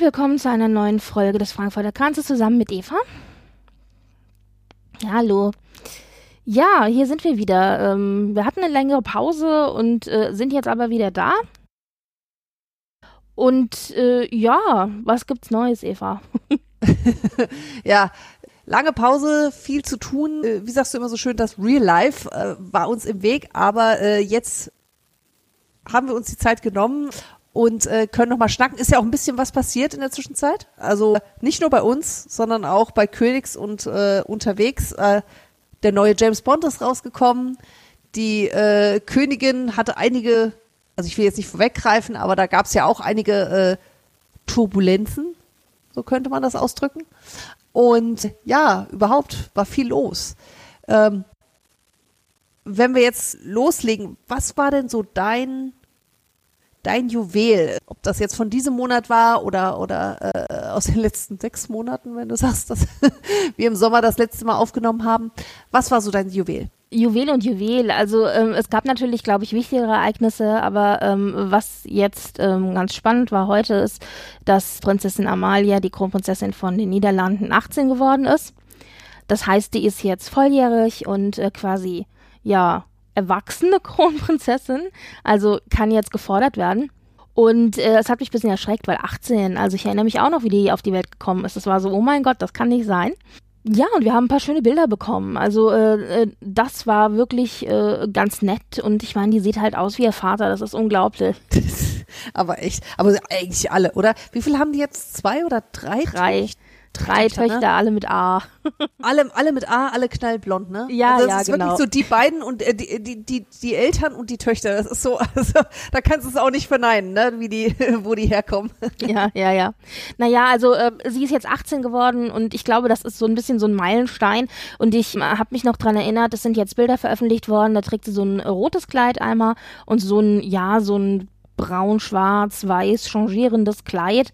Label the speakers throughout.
Speaker 1: Herzlich willkommen zu einer neuen Folge des Frankfurter Kranzes zusammen mit Eva. Hallo. Ja, hier sind wir wieder. Ähm, wir hatten eine längere Pause und äh, sind jetzt aber wieder da. Und äh, ja, was gibt's Neues, Eva?
Speaker 2: ja, lange Pause, viel zu tun. Äh, wie sagst du immer so schön, das Real Life äh, war uns im Weg, aber äh, jetzt haben wir uns die Zeit genommen und äh, können nochmal schnacken. Ist ja auch ein bisschen was passiert in der Zwischenzeit. Also nicht nur bei uns, sondern auch bei Königs und äh, unterwegs. Äh, der neue James Bond ist rausgekommen. Die äh, Königin hatte einige, also ich will jetzt nicht vorweggreifen, aber da gab es ja auch einige äh, Turbulenzen, so könnte man das ausdrücken. Und ja, überhaupt war viel los. Ähm, wenn wir jetzt loslegen, was war denn so dein dein Juwel, ob das jetzt von diesem Monat war oder oder äh, aus den letzten sechs Monaten, wenn du sagst, dass wir im Sommer das letzte Mal aufgenommen haben. Was war so dein Juwel?
Speaker 1: Juwel und Juwel. Also ähm, es gab natürlich, glaube ich, wichtigere Ereignisse, aber ähm, was jetzt ähm, ganz spannend war heute ist, dass Prinzessin Amalia, die Kronprinzessin von den Niederlanden, 18 geworden ist. Das heißt, die ist jetzt volljährig und äh, quasi ja erwachsene Kronprinzessin, also kann jetzt gefordert werden. Und äh, es hat mich ein bisschen erschreckt, weil 18, also ich erinnere mich auch noch, wie die auf die Welt gekommen ist. Das war so, oh mein Gott, das kann nicht sein. Ja, und wir haben ein paar schöne Bilder bekommen. Also äh, äh das war wirklich äh, ganz nett und ich meine, die sieht halt aus wie ihr Vater, das ist unglaublich.
Speaker 2: aber echt, aber eigentlich alle, oder? Wie viel haben die jetzt? Zwei oder drei?
Speaker 1: Drei. Drei Töchter, Töchter ne? alle mit A.
Speaker 2: alle, alle mit A, alle knallblond, ne?
Speaker 1: Ja,
Speaker 2: also das
Speaker 1: ja,
Speaker 2: ist
Speaker 1: genau.
Speaker 2: wirklich so die beiden und äh, die, die, die, die Eltern und die Töchter. Das ist so, also da kannst du es auch nicht verneinen, ne? Wie die, wo die herkommen.
Speaker 1: ja, ja, ja. Naja, also äh, sie ist jetzt 18 geworden und ich glaube, das ist so ein bisschen so ein Meilenstein. Und ich äh, habe mich noch dran erinnert, es sind jetzt Bilder veröffentlicht worden, da trägt sie so ein rotes Kleid einmal und so ein, ja, so ein braun, schwarz, weiß changierendes Kleid.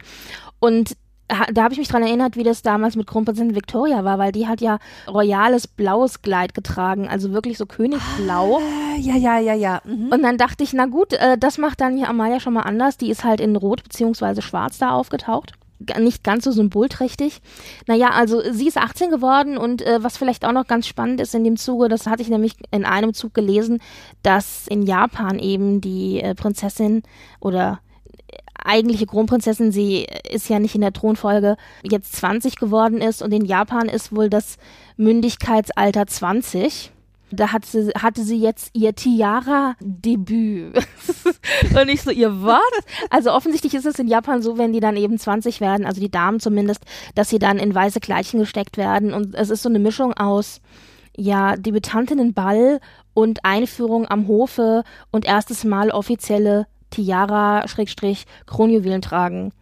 Speaker 1: Und da habe ich mich dran erinnert, wie das damals mit Kronprinzessin Victoria war, weil die hat ja royales blaues Kleid getragen, also wirklich so Königsblau.
Speaker 2: Ah, ja, ja, ja, ja.
Speaker 1: Mhm. Und dann dachte ich, na gut, äh, das macht dann hier Amalia schon mal anders. Die ist halt in Rot beziehungsweise Schwarz da aufgetaucht. Nicht ganz so symbolträchtig. Naja, also sie ist 18 geworden und äh, was vielleicht auch noch ganz spannend ist in dem Zuge, das hatte ich nämlich in einem Zug gelesen, dass in Japan eben die äh, Prinzessin oder eigentliche Kronprinzessin, sie ist ja nicht in der Thronfolge, jetzt 20 geworden ist und in Japan ist wohl das Mündigkeitsalter 20. Da hat sie, hatte sie jetzt ihr Tiara-Debüt. und ich so, ihr was? Also offensichtlich ist es in Japan so, wenn die dann eben 20 werden, also die Damen zumindest, dass sie dann in weiße Kleidchen gesteckt werden. Und es ist so eine Mischung aus, ja, Debütantinnenball und Einführung am Hofe und erstes Mal offizielle Tiara, Schrägstrich, Kronjuwelen tragen.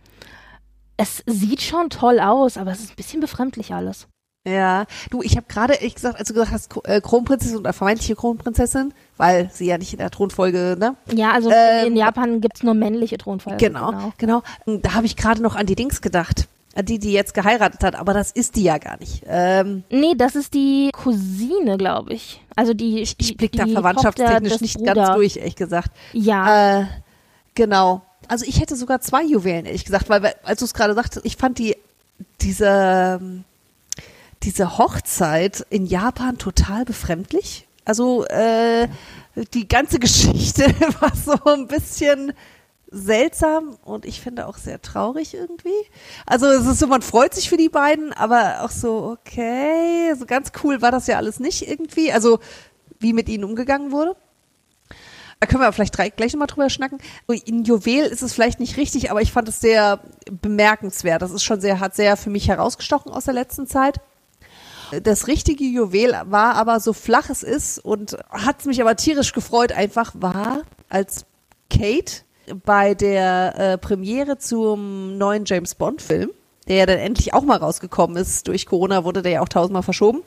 Speaker 1: Es sieht schon toll aus, aber es ist ein bisschen befremdlich alles.
Speaker 2: Ja, du, ich habe gerade ehrlich gesagt, als du gesagt hast, äh, Kronprinzessin oder vermeintliche Kronprinzessin, weil sie ja nicht in der Thronfolge, ne?
Speaker 1: Ja, also ähm, in Japan gibt's nur männliche Thronfolge.
Speaker 2: Genau, genau. genau. Da habe ich gerade noch an die Dings gedacht. An die, die jetzt geheiratet hat, aber das ist die ja gar nicht. Ähm,
Speaker 1: nee, das ist die Cousine, glaube ich. Also die,
Speaker 2: die Ich blick da verwandtschaftstechnisch nicht Bruder. ganz durch, ehrlich gesagt.
Speaker 1: Ja.
Speaker 2: Äh, Genau. Also ich hätte sogar zwei Juwelen, ehrlich gesagt, weil, als du es gerade sagtest, ich fand die, diese, diese Hochzeit in Japan total befremdlich. Also äh, die ganze Geschichte war so ein bisschen seltsam und ich finde auch sehr traurig irgendwie. Also es ist so, man freut sich für die beiden, aber auch so, okay, so ganz cool war das ja alles nicht irgendwie. Also wie mit ihnen umgegangen wurde. Da können wir vielleicht gleich nochmal drüber schnacken. In Juwel ist es vielleicht nicht richtig, aber ich fand es sehr bemerkenswert. Das ist schon sehr, hat sehr für mich herausgestochen aus der letzten Zeit. Das richtige Juwel war aber so flach es ist und hat mich aber tierisch gefreut einfach war, als Kate bei der äh, Premiere zum neuen James Bond Film, der ja dann endlich auch mal rausgekommen ist, durch Corona wurde der ja auch tausendmal verschoben,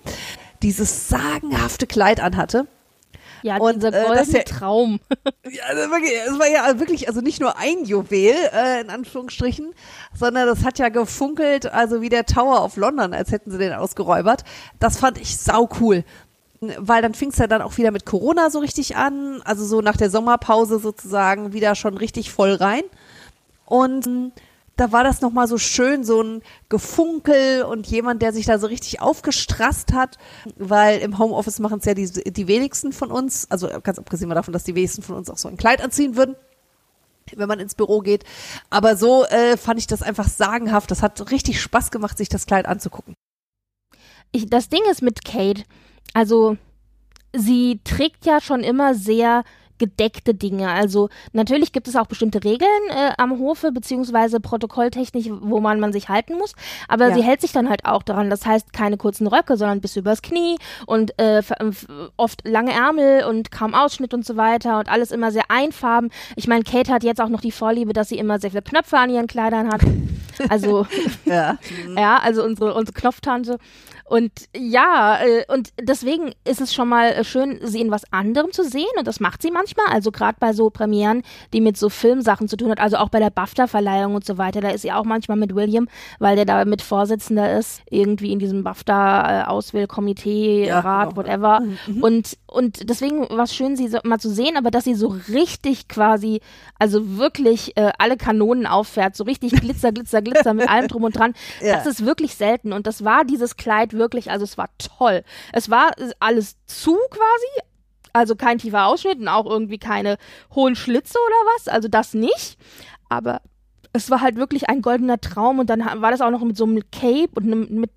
Speaker 2: dieses sagenhafte Kleid anhatte
Speaker 1: ja, und dieser goldene äh, Traum.
Speaker 2: Ja, das war, das war ja wirklich, also nicht nur ein Juwel, äh, in Anführungsstrichen, sondern das hat ja gefunkelt, also wie der Tower of London, als hätten sie den ausgeräubert. Das fand ich sau cool. Weil dann fing es ja dann auch wieder mit Corona so richtig an, also so nach der Sommerpause sozusagen wieder schon richtig voll rein. Und da war das nochmal so schön, so ein Gefunkel und jemand, der sich da so richtig aufgestrasst hat, weil im Homeoffice machen es ja die, die wenigsten von uns, also ganz abgesehen davon, dass die wenigsten von uns auch so ein Kleid anziehen würden wenn man ins Büro geht. Aber so äh, fand ich das einfach sagenhaft. Das hat richtig Spaß gemacht, sich das Kleid anzugucken.
Speaker 1: Ich, das Ding ist mit Kate, also sie trägt ja schon immer sehr gedeckte Dinge. Also natürlich gibt es auch bestimmte Regeln äh, am Hofe, beziehungsweise protokolltechnisch, wo man, man sich halten muss. Aber ja. sie hält sich dann halt auch daran. Das heißt, keine kurzen Röcke, sondern bis übers Knie und äh, oft lange Ärmel und kaum Ausschnitt und so weiter und alles immer sehr einfarben. Ich meine, Kate hat jetzt auch noch die Vorliebe, dass sie immer sehr viele Knöpfe an ihren Kleidern hat. Also, ja. ja, also unsere, unsere Knopftante. Und ja, äh, und deswegen ist es schon mal äh, schön, sie in was anderem zu sehen und das macht sie manchmal. Also gerade bei so Premieren, die mit so Filmsachen zu tun hat, also auch bei der BAFTA-Verleihung und so weiter, da ist sie auch manchmal mit William, weil der da mit Vorsitzender ist, irgendwie in diesem BAFTA-Auswählkomitee, ja, Rat, genau. whatever. Mhm. Und, und deswegen war es schön, sie so, mal zu sehen, aber dass sie so richtig quasi, also wirklich äh, alle Kanonen auffährt, so richtig Glitzer, Glitzer, Glitzer mit allem drum und dran, ja. das ist wirklich selten. Und das war dieses Kleid wirklich, also es war toll. Es war alles zu quasi, also kein tiefer Ausschnitt und auch irgendwie keine hohen Schlitze oder was, also das nicht. Aber es war halt wirklich ein goldener Traum und dann war das auch noch mit so einem Cape und einem, mit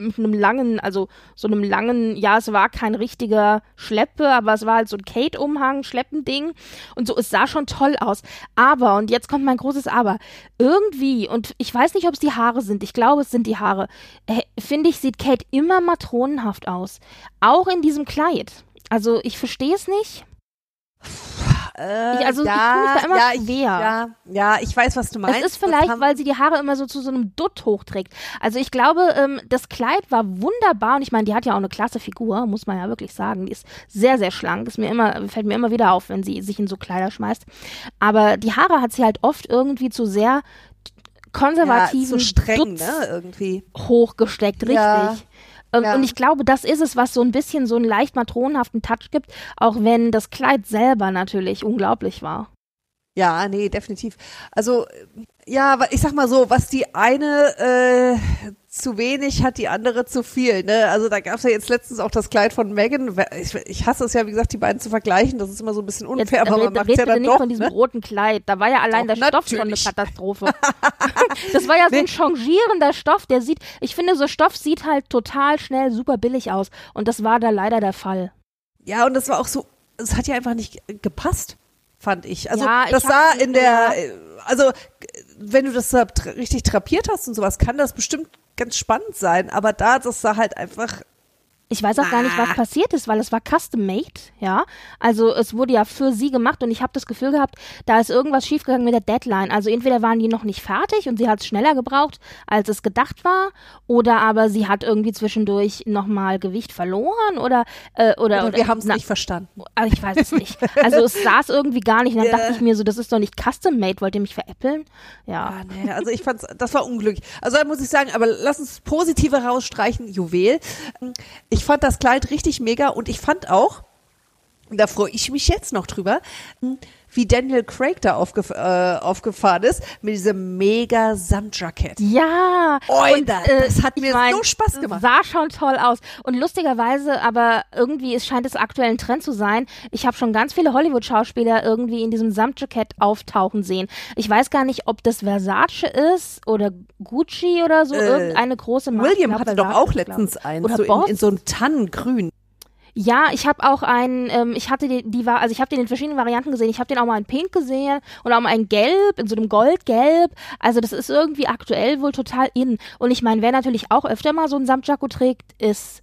Speaker 1: mit einem langen, also so einem langen, ja, es war kein richtiger Schleppe, aber es war halt so ein Kate-Umhang, Schleppending und so, es sah schon toll aus. Aber, und jetzt kommt mein großes Aber, irgendwie, und ich weiß nicht, ob es die Haare sind, ich glaube, es sind die Haare, äh, finde ich, sieht Kate immer matronenhaft aus. Auch in diesem Kleid. Also, ich verstehe es nicht.
Speaker 2: Äh, ich, also ja, ich tue mich da immer ja, schwer. Ja, ja, ich weiß, was du meinst.
Speaker 1: Es ist vielleicht, weil sie die Haare immer so zu so einem Dutt hochträgt. Also ich glaube, ähm, das Kleid war wunderbar und ich meine, die hat ja auch eine klasse Figur, muss man ja wirklich sagen. Die ist sehr, sehr schlank. Ist mir immer, fällt mir immer wieder auf, wenn sie sich in so Kleider schmeißt. Aber die Haare hat sie halt oft irgendwie zu sehr konservativen ja, so
Speaker 2: streng, Dutz ne, irgendwie.
Speaker 1: hochgesteckt, richtig. Ja. Ähm, ja. Und ich glaube, das ist es, was so ein bisschen so einen leicht matronenhaften Touch gibt, auch wenn das Kleid selber natürlich unglaublich war.
Speaker 2: Ja, nee, definitiv. Also, ja, ich sag mal so, was die eine äh, zu wenig hat, die andere zu viel. Ne? Also da gab es ja jetzt letztens auch das Kleid von Megan. Ich, ich hasse es ja, wie gesagt, die beiden zu vergleichen. Das ist immer so ein bisschen unfair, jetzt, aber man macht ja dann
Speaker 1: nicht
Speaker 2: doch.
Speaker 1: von diesem ne? roten Kleid. Da war ja allein doch, der Stoff schon eine Katastrophe. das war ja so ein changierender Stoff. Der sieht, ich finde, so Stoff sieht halt total schnell super billig aus. Und das war da leider der Fall.
Speaker 2: Ja, und das war auch so, es hat ja einfach nicht gepasst fand ich. Also ja, das sah in der, also wenn du das richtig trapiert hast und sowas, kann das bestimmt ganz spannend sein. Aber da, das sah halt einfach
Speaker 1: ich weiß auch ah. gar nicht, was ah. passiert ist, weil es war custom made, ja. Also es wurde ja für sie gemacht und ich habe das Gefühl gehabt, da ist irgendwas schiefgegangen mit der Deadline. Also entweder waren die noch nicht fertig und sie hat es schneller gebraucht, als es gedacht war, oder aber sie hat irgendwie zwischendurch nochmal Gewicht verloren oder äh, oder,
Speaker 2: oder wir haben es nicht verstanden.
Speaker 1: Also ich weiß es nicht. Also es saß irgendwie gar nicht. Und dann yeah. dachte ich mir so, das ist doch nicht custom made. Wollt ihr mich veräppeln? Ja.
Speaker 2: Ah, nee, also ich fand's, das war unglücklich. Also da muss ich sagen, aber lass uns positive rausstreichen. Juwel. Ich ich fand das Kleid richtig mega und ich fand auch, da freue ich mich jetzt noch drüber, wie Daniel Craig da aufgef äh, aufgefahren ist mit diesem mega Samtjackett.
Speaker 1: Ja,
Speaker 2: Oida, und, äh, das hat mir mein, so Spaß gemacht.
Speaker 1: Sah schon toll aus und lustigerweise, aber irgendwie es scheint es aktuell ein Trend zu sein. Ich habe schon ganz viele Hollywood-Schauspieler irgendwie in diesem Samtjackett auftauchen sehen. Ich weiß gar nicht, ob das Versace ist oder Gucci oder so, äh, irgendeine große
Speaker 2: Marke. William hatte doch auch letztens eins, so in, in so einem Tannengrün.
Speaker 1: Ja, ich habe auch einen, ähm, ich hatte die, die war, also ich habe den in verschiedenen Varianten gesehen. Ich habe den auch mal in Pink gesehen und auch mal in Gelb, in so einem Goldgelb. Also das ist irgendwie aktuell wohl total in. Und ich meine, wer natürlich auch öfter mal so ein Samtjacko trägt, ist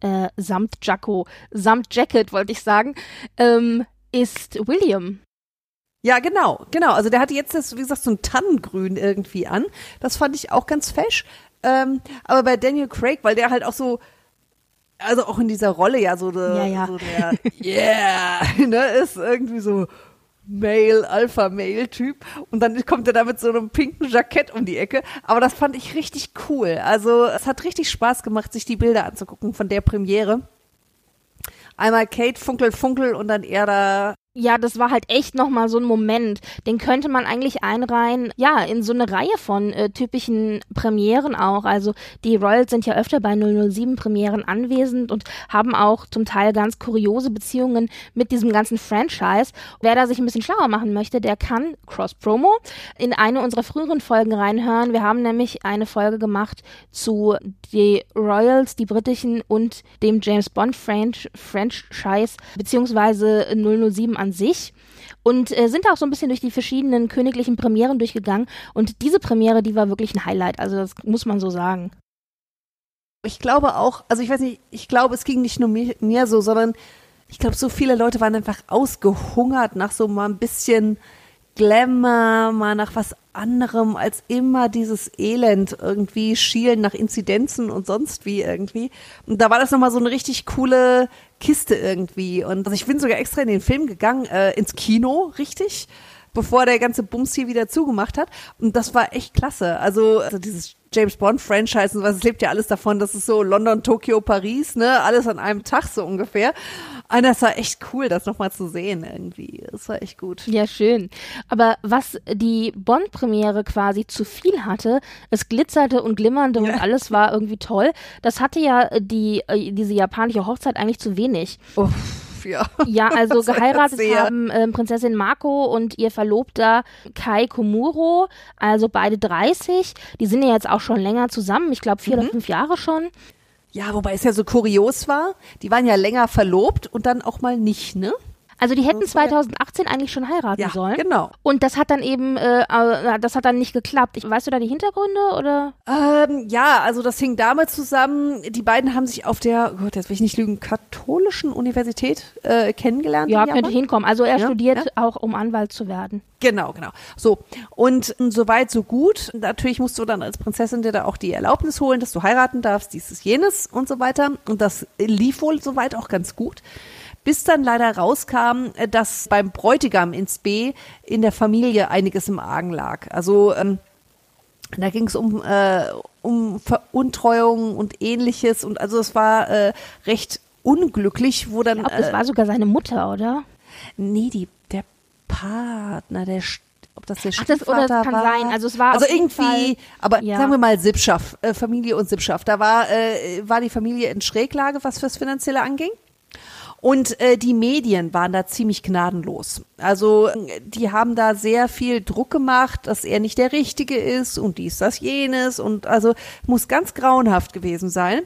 Speaker 1: äh, Samtjacko, Samtjacket, wollte ich sagen, ähm, ist William.
Speaker 2: Ja, genau, genau. Also der hatte jetzt das, wie gesagt, so ein Tannengrün irgendwie an. Das fand ich auch ganz fesch. Ähm, aber bei Daniel Craig, weil der halt auch so, also auch in dieser Rolle ja so, der,
Speaker 1: Ja, ja.
Speaker 2: so der, yeah, ne, ist irgendwie so Male, Alpha-Male-Typ. Und dann kommt er da mit so einem pinken Jackett um die Ecke. Aber das fand ich richtig cool. Also es hat richtig Spaß gemacht, sich die Bilder anzugucken von der Premiere. Einmal Kate Funkel Funkel und dann er da
Speaker 1: Ja, das war halt echt nochmal so ein Moment. Den könnte man eigentlich einreihen, ja, in so eine Reihe von äh, typischen Premieren auch. Also die Royals sind ja öfter bei 007 Premieren anwesend und haben auch zum Teil ganz kuriose Beziehungen mit diesem ganzen Franchise. Wer da sich ein bisschen schlauer machen möchte, der kann Cross Promo in eine unserer früheren Folgen reinhören. Wir haben nämlich eine Folge gemacht zu die Royals, die britischen und dem James Bond Franch Franchise beziehungsweise 007 an sich und äh, sind auch so ein bisschen durch die verschiedenen königlichen Premieren durchgegangen und diese Premiere, die war wirklich ein Highlight, also das muss man so sagen.
Speaker 2: ich glaube auch, also ich weiß nicht, ich glaube, es ging nicht nur mir, mir so, sondern ich glaube, so viele Leute waren einfach ausgehungert nach so mal ein bisschen Glamour, mal nach was anderem als immer dieses Elend irgendwie schielen nach Inzidenzen und sonst wie irgendwie. Und da war das nochmal so eine richtig coole Kiste irgendwie. Und also ich bin sogar extra in den Film gegangen, äh, ins Kino, richtig, bevor der ganze Bums hier wieder zugemacht hat. Und das war echt klasse. Also, also dieses James Bond Franchise und was, es lebt ja alles davon, das ist so London, Tokio, Paris, ne, alles an einem Tag so ungefähr. Und das war echt cool, das nochmal zu sehen irgendwie. Das war echt gut.
Speaker 1: Ja, schön. Aber was die Bond-Premiere quasi zu viel hatte, es glitzerte und glimmerte und
Speaker 2: Ja.
Speaker 1: alles war irgendwie toll, das hatte ja die, äh, diese japanische Hochzeit eigentlich zu wenig.
Speaker 2: Uff, ja.
Speaker 1: Ja, also geheiratet haben ähm, Prinzessin Mako und ihr Verlobter Kai Komuro, also beide 30. Die sind ja jetzt auch schon länger zusammen, ich glaube vier
Speaker 2: Mhm.
Speaker 1: oder fünf Jahre schon.
Speaker 2: Ja, wobei es ja so kurios war. Die waren ja länger verlobt und dann auch mal nicht, ne?
Speaker 1: Also die hätten
Speaker 2: Das war ja-
Speaker 1: 2018 eigentlich schon heiraten
Speaker 2: Ja,
Speaker 1: sollen.
Speaker 2: genau.
Speaker 1: Und das hat dann eben, äh, äh, das hat dann nicht geklappt. Ich, weißt du da die Hintergründe oder?
Speaker 2: Ähm, ja, also das hing damit zusammen, die beiden haben sich auf der, oh Gott, jetzt will ich nicht lügen, katholischen Universität äh, kennengelernt.
Speaker 1: Ja, könnte hinkommen. Also er
Speaker 2: Ja,
Speaker 1: studiert
Speaker 2: ja.
Speaker 1: auch, um Anwalt zu werden.
Speaker 2: Genau, genau. So, und soweit, so gut. Natürlich musst du dann als Prinzessin dir da auch die Erlaubnis holen, dass du heiraten darfst, dieses, jenes und so weiter. Und das lief wohl soweit auch ganz gut. Bis dann leider rauskam, äh, dass beim Bräutigam ins B in der Familie einiges im Argen lag. Also ähm, da ging es um, äh, um Veruntreuung und ähnliches. Und also es war äh, recht unglücklich, wo dann.
Speaker 1: Ich glaube, das
Speaker 2: äh,
Speaker 1: war sogar seine Mutter, oder?
Speaker 2: Nee, die, der Partner, der, ob das der
Speaker 1: Ach, das- oder das
Speaker 2: Stiefvater
Speaker 1: kann
Speaker 2: war.
Speaker 1: sein. Also es war
Speaker 2: also irgendwie,
Speaker 1: Fall-
Speaker 2: aber
Speaker 1: ja.
Speaker 2: sagen wir mal Sippschaft, äh, Familie und Sippschaft. Da war, äh, war die Familie in Schräglage, was fürs Finanzielle anging. Und äh, die Medien waren da ziemlich gnadenlos. Also die haben da sehr viel Druck gemacht, dass er nicht der Richtige ist und dies, das, jenes. Und also muss ganz grauenhaft gewesen sein.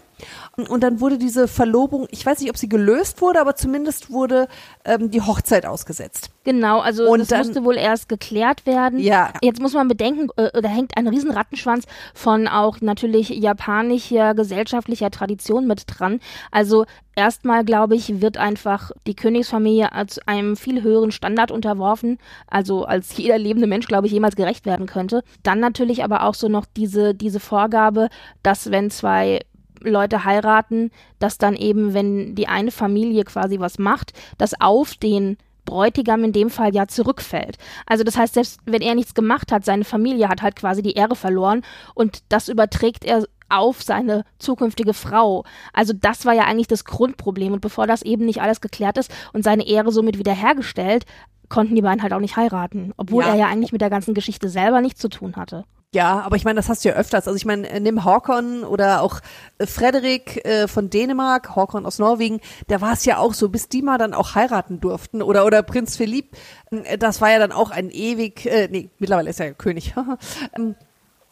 Speaker 2: Und, und dann wurde diese Verlobung, ich weiß nicht, ob sie gelöst wurde, aber zumindest wurde ähm, die Hochzeit ausgesetzt.
Speaker 1: Genau, also
Speaker 2: Und
Speaker 1: das
Speaker 2: dann-
Speaker 1: musste wohl erst geklärt werden.
Speaker 2: Ja.
Speaker 1: Jetzt muss man bedenken, äh, da hängt ein riesen Rattenschwanz von auch natürlich japanischer gesellschaftlicher Tradition mit dran. Also erstmal, glaube ich, wird einfach die Königsfamilie als einem viel höheren Standard unterworfen, also als jeder lebende Mensch, glaube ich, jemals gerecht werden könnte. Dann natürlich aber auch so noch diese, diese Vorgabe, dass wenn zwei Leute heiraten, dass dann eben, wenn die eine Familie quasi was macht, das auf den Bräutigam in dem Fall ja zurückfällt. Also das heißt, selbst wenn er nichts gemacht hat, seine Familie hat halt quasi die Ehre verloren und das überträgt er auf seine zukünftige Frau. Also das war ja eigentlich das Grundproblem und bevor das eben nicht alles geklärt ist und seine Ehre somit wiederhergestellt, konnten die beiden halt auch nicht heiraten, obwohl
Speaker 2: Ja.
Speaker 1: er ja eigentlich mit der ganzen Geschichte selber nichts zu tun hatte.
Speaker 2: Ja, aber ich meine, das hast du ja öfters. Also ich meine, äh, nimm Håkon oder auch äh, Frederik äh, von Dänemark, Håkon aus Norwegen, der war es ja auch so, bis die mal dann auch heiraten durften. Oder oder Prinz Philipp, äh, das war ja dann auch ein ewig, äh, nee, mittlerweile ist er ja König.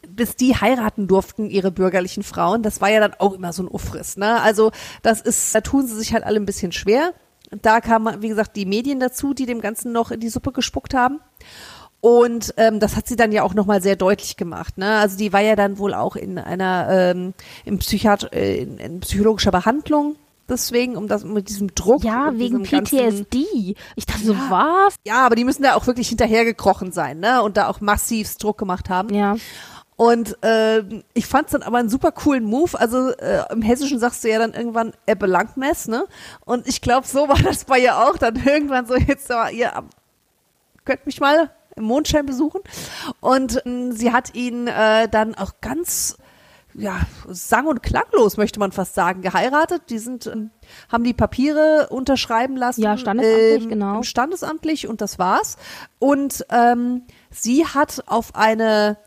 Speaker 2: Bis die heiraten durften, ihre bürgerlichen Frauen, das war ja dann auch immer so ein Ufriss, ne? Also, das ist, da tun sie sich halt alle ein bisschen schwer. Da kamen, wie gesagt, die Medien dazu, die dem Ganzen noch in die Suppe gespuckt haben. Und ähm, das hat sie dann ja auch nochmal sehr deutlich gemacht. Ne? Also die war ja dann wohl auch in einer ähm, in, Psychiat äh, in, in psychologischer Behandlung deswegen, um das mit diesem Druck.
Speaker 1: Ja, wegen PTSD. Ich dachte so, was?
Speaker 2: Ja, aber die müssen da auch wirklich hinterhergekrochen sein, ne? Und da auch massiv Druck gemacht haben.
Speaker 1: Ja.
Speaker 2: Und äh, ich fand es dann aber einen super coolen Move. Also äh, im Hessischen sagst du ja dann irgendwann Ebbe Langmess, ne? Und ich glaube, so war das bei ihr auch. Dann irgendwann so, jetzt aber ihr könnt mich mal im Mondschein besuchen. Und äh, sie hat ihn äh, dann auch ganz ja, sang- und klanglos, möchte man fast sagen, geheiratet. Die sind, ähm, haben die Papiere unterschreiben lassen.
Speaker 1: Ja, standesamtlich,
Speaker 2: ähm,
Speaker 1: genau.
Speaker 2: Standesamtlich und das war's. Und ähm, sie hat auf eine,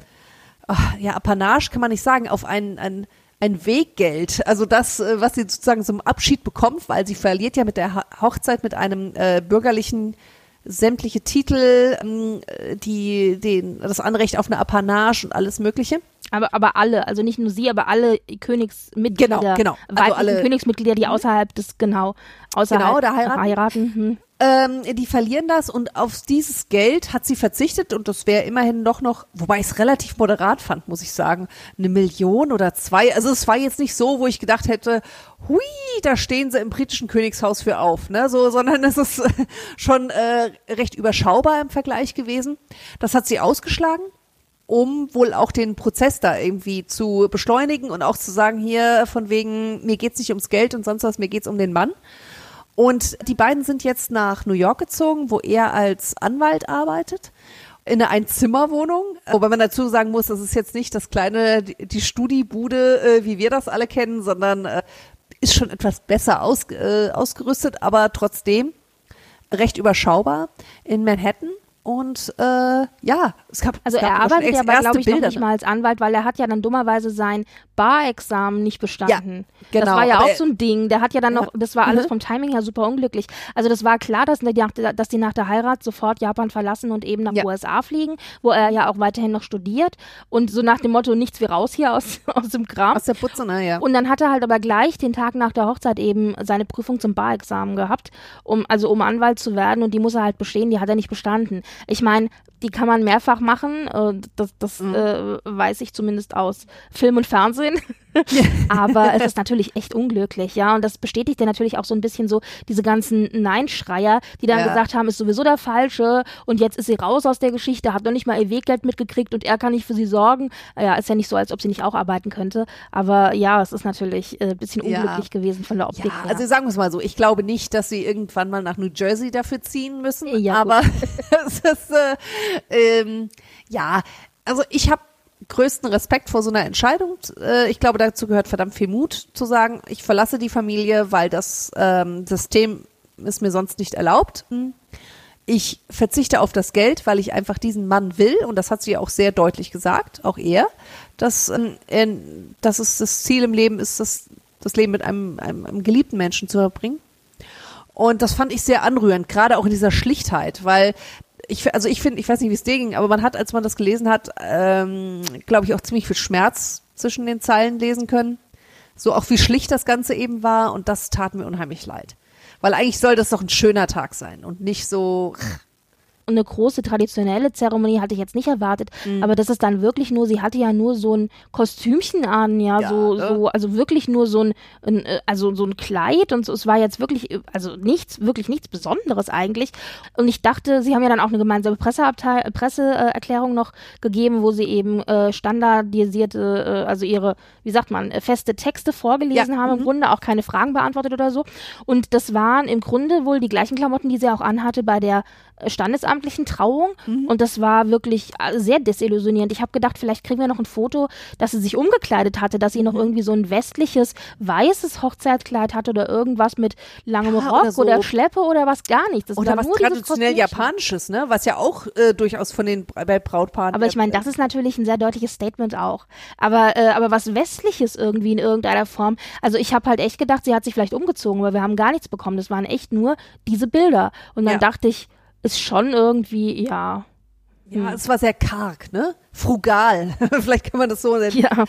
Speaker 2: ach, ja, Apanage kann man nicht sagen, auf ein, ein, ein Weggeld, also das, äh, was sie sozusagen zum Abschied bekommt, weil sie verliert ja mit der Hochzeit mit einem äh, bürgerlichen sämtliche Titel, ähm, die, den, das Anrecht auf eine Apanage und alles Mögliche.
Speaker 1: Aber, aber alle, also nicht nur sie, aber alle Königsmitglieder,
Speaker 2: Genau, genau. Also alle-
Speaker 1: Königsmitglieder, die außerhalb des, genau, außerhalb
Speaker 2: Genau, da heiraten.
Speaker 1: heiraten. Hm.
Speaker 2: Ähm, die verlieren das und auf dieses Geld hat sie verzichtet und das wäre immerhin doch noch, wobei ich es relativ moderat fand, muss ich sagen, eine Million oder zwei. Also es war jetzt nicht so, wo ich gedacht hätte, hui, da stehen sie im britischen Königshaus für auf, ne? So, sondern es ist schon äh, recht überschaubar im Vergleich gewesen. Das hat sie ausgeschlagen um wohl auch den Prozess da irgendwie zu beschleunigen und auch zu sagen, hier von wegen, mir geht's nicht ums Geld und sonst was, mir geht's um den Mann. Und die beiden sind jetzt nach New York gezogen, wo er als Anwalt arbeitet. In eine Einzimmerwohnung. Wobei man dazu sagen muss, das ist jetzt nicht das kleine, die Studibude, äh, wie wir das alle kennen, sondern äh, ist schon etwas besser aus, äh, ausgerüstet, aber trotzdem recht überschaubar in Manhattan. Und äh, ja, es gab
Speaker 1: Also
Speaker 2: es gab
Speaker 1: er arbeitet ja aber, glaube ich, noch
Speaker 2: Bilder,
Speaker 1: nicht
Speaker 2: ne?
Speaker 1: mal als Anwalt, weil er hat ja dann dummerweise sein Bar-Examen nicht bestanden.
Speaker 2: genau,
Speaker 1: Das war ja
Speaker 2: aber
Speaker 1: auch so ein Ding. Der hat ja dann
Speaker 2: Ja.
Speaker 1: noch, das war alles
Speaker 2: Mhm.
Speaker 1: vom Timing her super unglücklich. Also das war klar, dass die, nach der- dass die nach der Heirat sofort Japan verlassen und eben nach
Speaker 2: Ja.
Speaker 1: USA fliegen, wo er ja auch weiterhin noch studiert. Und so nach dem Motto, nichts wie raus hier aus, aus dem Kram.
Speaker 2: Aus der Putze, naja.
Speaker 1: Und dann hat er halt aber gleich den Tag nach der Hochzeit eben seine Prüfung zum Bar-Examen gehabt, um also um Anwalt zu werden und die muss er halt bestehen, die hat er nicht bestanden. Ich meine, die kann man mehrfach machen, äh, das, das
Speaker 2: Mhm.
Speaker 1: äh, weiß ich zumindest aus Film und Fernsehen. aber es ist natürlich echt unglücklich, ja. Und das bestätigt ja natürlich auch so ein bisschen so diese ganzen Nein-Schreier, die dann
Speaker 2: Ja.
Speaker 1: gesagt haben, ist sowieso der Falsche und jetzt ist sie raus aus der Geschichte, hat noch nicht mal ihr Weggeld mitgekriegt und er kann nicht für sie sorgen. Ja, ist ja nicht so, als ob sie nicht auch arbeiten könnte. Aber ja, es ist natürlich äh, ein bisschen
Speaker 2: Ja.
Speaker 1: unglücklich gewesen von der Optik
Speaker 2: Ja,
Speaker 1: her.
Speaker 2: also sagen wir es mal so, ich glaube nicht, dass sie irgendwann mal nach New Jersey dafür ziehen müssen,
Speaker 1: Ja,
Speaker 2: aber es ist, äh, ähm, ja, also ich habe größten Respekt vor so einer Entscheidung. Äh, ich glaube, dazu gehört verdammt viel Mut zu sagen, ich verlasse die Familie, weil das ähm, System ist mir sonst nicht erlaubt. Ich verzichte auf das Geld, weil ich einfach diesen Mann will und das hat sie auch sehr deutlich gesagt, auch er, dass, er, dass es das Ziel im Leben ist, das, das Leben mit einem, einem, einem geliebten Menschen zu verbringen. Und das fand ich sehr anrührend, gerade auch in dieser Schlichtheit, weil ich, also ich finde, ich weiß nicht, wie es dir ging, aber man hat, als man das gelesen hat, ähm, glaube ich, auch ziemlich viel Schmerz zwischen den Zeilen lesen können. So auch wie schlicht das Ganze eben war und das tat mir unheimlich leid. Weil eigentlich soll das doch ein schöner Tag sein und nicht so,
Speaker 1: eine große traditionelle Zeremonie hatte ich jetzt nicht erwartet,
Speaker 2: Mhm.
Speaker 1: aber das ist dann wirklich nur, sie hatte ja nur so ein Kostümchen an, ja,
Speaker 2: Ja,
Speaker 1: so,
Speaker 2: ne?
Speaker 1: so, also wirklich nur so ein, ein, äh, also so ein Kleid und so, es war jetzt wirklich, äh, also nichts, wirklich nichts Besonderes eigentlich. Und ich dachte, sie haben ja dann auch eine gemeinsame Presseabteil Presseerklärung noch gegeben, wo sie eben äh, standardisierte, äh, also ihre, wie sagt man, äh, feste Texte vorgelesen
Speaker 2: Ja,
Speaker 1: haben, im
Speaker 2: mhm.
Speaker 1: Grunde auch keine Fragen beantwortet oder so. Und das waren im Grunde wohl die gleichen Klamotten, die sie auch anhatte bei der äh, standesamtlichen Trauung.
Speaker 2: Mhm.
Speaker 1: Und das war wirklich äh, sehr desillusionierend. Ich habe gedacht, vielleicht kriegen wir noch ein Foto, dass sie sich umgekleidet hatte, dass
Speaker 2: Mhm.
Speaker 1: sie noch irgendwie so ein westliches, weißes Hochzeitskleid hatte oder irgendwas mit langem
Speaker 2: Ja,
Speaker 1: Rock
Speaker 2: oder
Speaker 1: oder,
Speaker 2: so.
Speaker 1: Schleppe oder was gar nicht. Das
Speaker 2: oder was traditionell. Japanisches, ne? Was ja auch äh, durchaus von den bei Brautpaaren.
Speaker 1: Aber ich meine, das ist natürlich ein sehr deutliches Statement auch. Aber, äh, aber was Westliches irgendwie in irgendeiner Form. Also ich habe halt echt gedacht, sie hat sich vielleicht umgezogen, weil wir haben gar nichts bekommen. Das waren echt nur diese Bilder. Und dann
Speaker 2: Ja.
Speaker 1: dachte ich, ist schon irgendwie, ja.
Speaker 2: Ja, es war sehr karg, ne? Frugal. Vielleicht kann man das so nennen.
Speaker 1: Ja.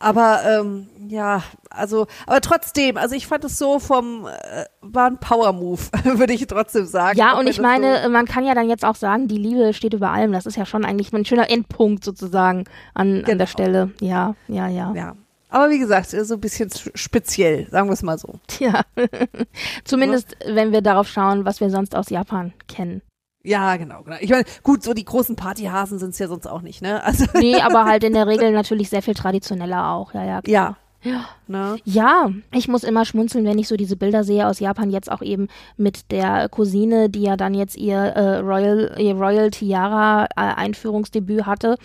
Speaker 2: Aber ähm, ja, also, aber trotzdem, also ich fand es so vom, äh, war ein Power-Move, würde ich trotzdem sagen.
Speaker 1: Ja, und ich meine,
Speaker 2: so,
Speaker 1: man kann ja dann jetzt auch sagen, die Liebe steht über allem. Das ist ja schon eigentlich ein schöner Endpunkt sozusagen an, an
Speaker 2: Genau.
Speaker 1: der Stelle. Ja, ja, ja.
Speaker 2: ja. Aber wie gesagt, so ein bisschen speziell, sagen wir es mal so.
Speaker 1: Ja. Zumindest, wenn wir darauf schauen, was wir sonst aus Japan kennen.
Speaker 2: Ja, genau, genau. Ich meine, gut, so die großen Partyhasen sind es ja sonst auch nicht, ne? Also,
Speaker 1: Nee, aber halt in der Regel natürlich sehr viel traditioneller auch. Ja, ja.
Speaker 2: ja,
Speaker 1: Ja.
Speaker 2: Ne?
Speaker 1: Ja, ich muss immer schmunzeln, wenn ich so diese Bilder sehe aus Japan, jetzt auch eben mit der Cousine, die ja dann jetzt ihr äh, Royal, ihr Royal Tiara äh, Einführungsdebüt hatte,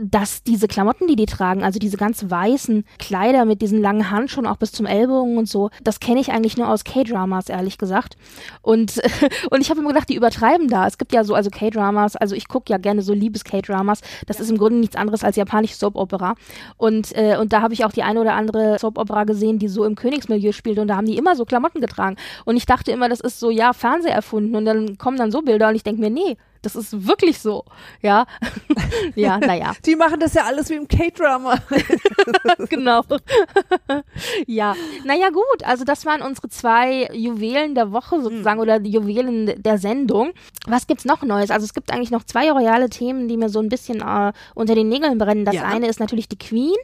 Speaker 1: dass diese Klamotten, die die tragen, also diese ganz weißen Kleider mit diesen langen Handschuhen auch bis zum Ellbogen und so, das kenne ich eigentlich nur aus K-Dramas, ehrlich gesagt. Und, und ich habe immer gedacht, die übertreiben da. Es gibt ja so, also K-Dramas, also ich gucke ja gerne so Liebes-K-Dramas. Das ist im Grunde nichts anderes als japanische Soap-Opera. Und, äh, und da habe ich auch die eine oder andere Soap-Opera gesehen, die so im Königsmilieu spielt und da haben die immer so Klamotten getragen. Und ich dachte immer, das ist so, ja, Fernseh erfunden und dann kommen dann so Bilder und ich denke mir, nee, das ist wirklich so. Ja, ja, naja.
Speaker 2: Die machen das ja alles wie im K-Drama.
Speaker 1: genau. ja, naja gut, also das waren unsere zwei Juwelen der Woche sozusagen oder die Juwelen der Sendung. Was gibt's noch Neues? Also es gibt eigentlich noch zwei royale Themen, die mir so ein bisschen äh, unter den Nägeln brennen. Das
Speaker 2: Ja.
Speaker 1: eine ist natürlich die Queen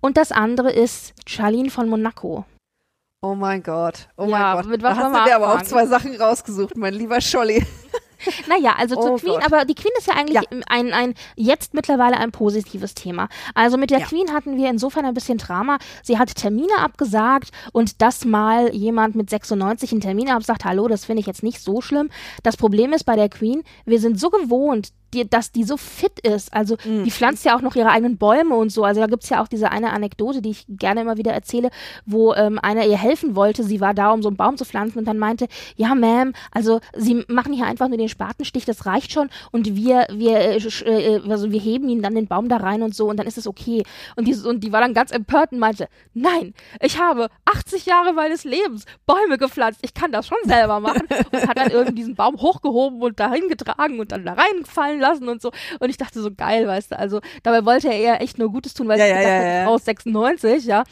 Speaker 1: und das andere ist Charlene von Monaco.
Speaker 2: Oh mein Gott. Oh
Speaker 1: Ja,
Speaker 2: mein Gott.
Speaker 1: mit was
Speaker 2: da hast du
Speaker 1: wir
Speaker 2: dir aber auch zwei Sachen rausgesucht, mein lieber Scholli.
Speaker 1: Naja, also zur
Speaker 2: Oh
Speaker 1: Queen,
Speaker 2: Gott.
Speaker 1: aber die Queen ist ja eigentlich
Speaker 2: Ja.
Speaker 1: ein, ein jetzt mittlerweile ein positives Thema. Also mit der
Speaker 2: Ja.
Speaker 1: Queen hatten wir insofern ein bisschen Drama. Sie hat Termine abgesagt und dass mal jemand mit 96 einen Termin absagt, hallo, das finde ich jetzt nicht so schlimm. Das Problem ist bei der Queen, wir sind so gewohnt, die, dass die so fit ist. Also
Speaker 2: Mhm.
Speaker 1: die pflanzt ja auch noch ihre eigenen Bäume und so. Also da gibt's ja auch diese eine Anekdote, die ich gerne immer wieder erzähle, wo ähm, einer ihr helfen wollte. Sie war da, um so einen Baum zu pflanzen und dann meinte, ja, Ma'am, also sie machen hier einfach nur den Spatenstich, das reicht schon und wir, wir, äh, sch- äh, also wir heben ihn dann den Baum da rein und so und dann ist es okay. Und die, und die war dann ganz empört und meinte, nein, ich habe 80 Jahre meines Lebens Bäume gepflanzt, ich kann das schon selber machen und hat dann irgendwie diesen Baum hochgehoben und dahin getragen und dann da reingefallen lassen und so. Und ich dachte so geil, weißt du, also dabei wollte er ihr echt nur Gutes tun, weil
Speaker 2: Ja, ja,
Speaker 1: gedacht
Speaker 2: ja, ja.
Speaker 1: Ist 96, ja.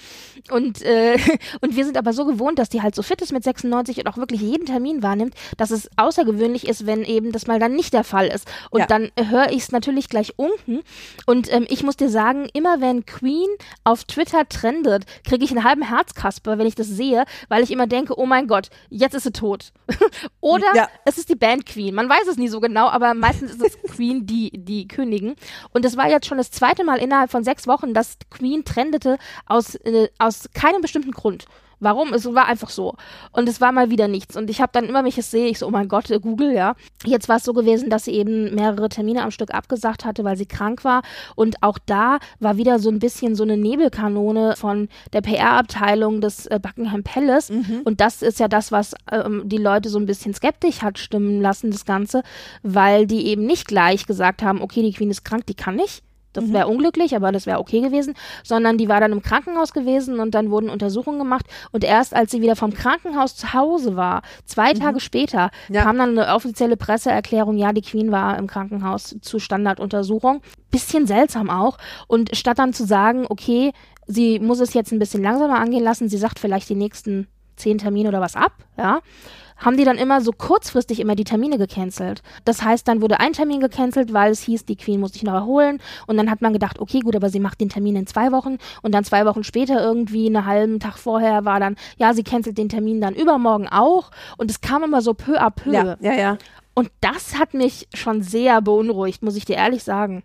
Speaker 1: Und, äh, und wir sind aber so gewohnt, dass die halt so fit ist mit 96 und auch wirklich jeden Termin wahrnimmt, dass es außergewöhnlich ist, wenn eben das mal dann nicht der Fall ist. Und
Speaker 2: Ja.
Speaker 1: dann höre ich es natürlich gleich unten. Und ähm, ich muss dir sagen, immer wenn Queen auf Twitter trendet, kriege ich einen halben Herzkasper, wenn ich das sehe, weil ich immer denke, oh mein Gott, jetzt ist sie tot. Oder
Speaker 2: Ja.
Speaker 1: es ist die Band Queen. Man weiß es nie so genau, aber meistens ist es Queen, die, die Königin. Und es war jetzt schon das zweite Mal innerhalb von sechs Wochen, dass Queen trendete aus, äh, aus keinem bestimmten Grund. Warum? Es war einfach so. Und es war mal wieder nichts. Und ich habe dann immer, wenn ich es sehe, ich so, oh mein Gott, äh, Google, ja. Jetzt war es so gewesen, dass sie eben mehrere Termine am Stück abgesagt hatte, weil sie krank war. Und auch da war wieder so ein bisschen so eine Nebelkanone von der PR-Abteilung des äh, Buckingham Palace. Und das ist ja das, was ähm, die Leute so ein bisschen skeptisch hat stimmen lassen, das Ganze, weil die eben nicht gleich gesagt haben, okay, die Queen ist krank, die kann nicht. Das wäre unglücklich, aber das wäre okay gewesen, sondern die war dann im Krankenhaus gewesen und dann wurden Untersuchungen gemacht und erst als sie wieder vom Krankenhaus zu Hause war, zwei Tage später,
Speaker 2: Ja.
Speaker 1: kam dann eine offizielle Presseerklärung, ja, die Queen war im Krankenhaus zu Standarduntersuchung. Bisschen seltsam auch und statt dann zu sagen, okay, sie muss es jetzt ein bisschen langsamer angehen lassen, sie sagt vielleicht die nächsten zehn Termine oder was ab, ja, haben die dann immer so kurzfristig immer die Termine gecancelt. Das heißt, dann wurde ein Termin gecancelt, weil es hieß, die Queen muss sich noch erholen. Und dann hat man gedacht, okay, gut, aber sie macht den Termin in zwei Wochen. Und dann zwei Wochen später irgendwie, einen halben Tag vorher, war dann, ja, sie cancelt den Termin dann übermorgen auch. Und es kam immer so peu à peu.
Speaker 2: Ja, ja, ja.
Speaker 1: Und das hat mich schon sehr beunruhigt, muss ich dir ehrlich sagen.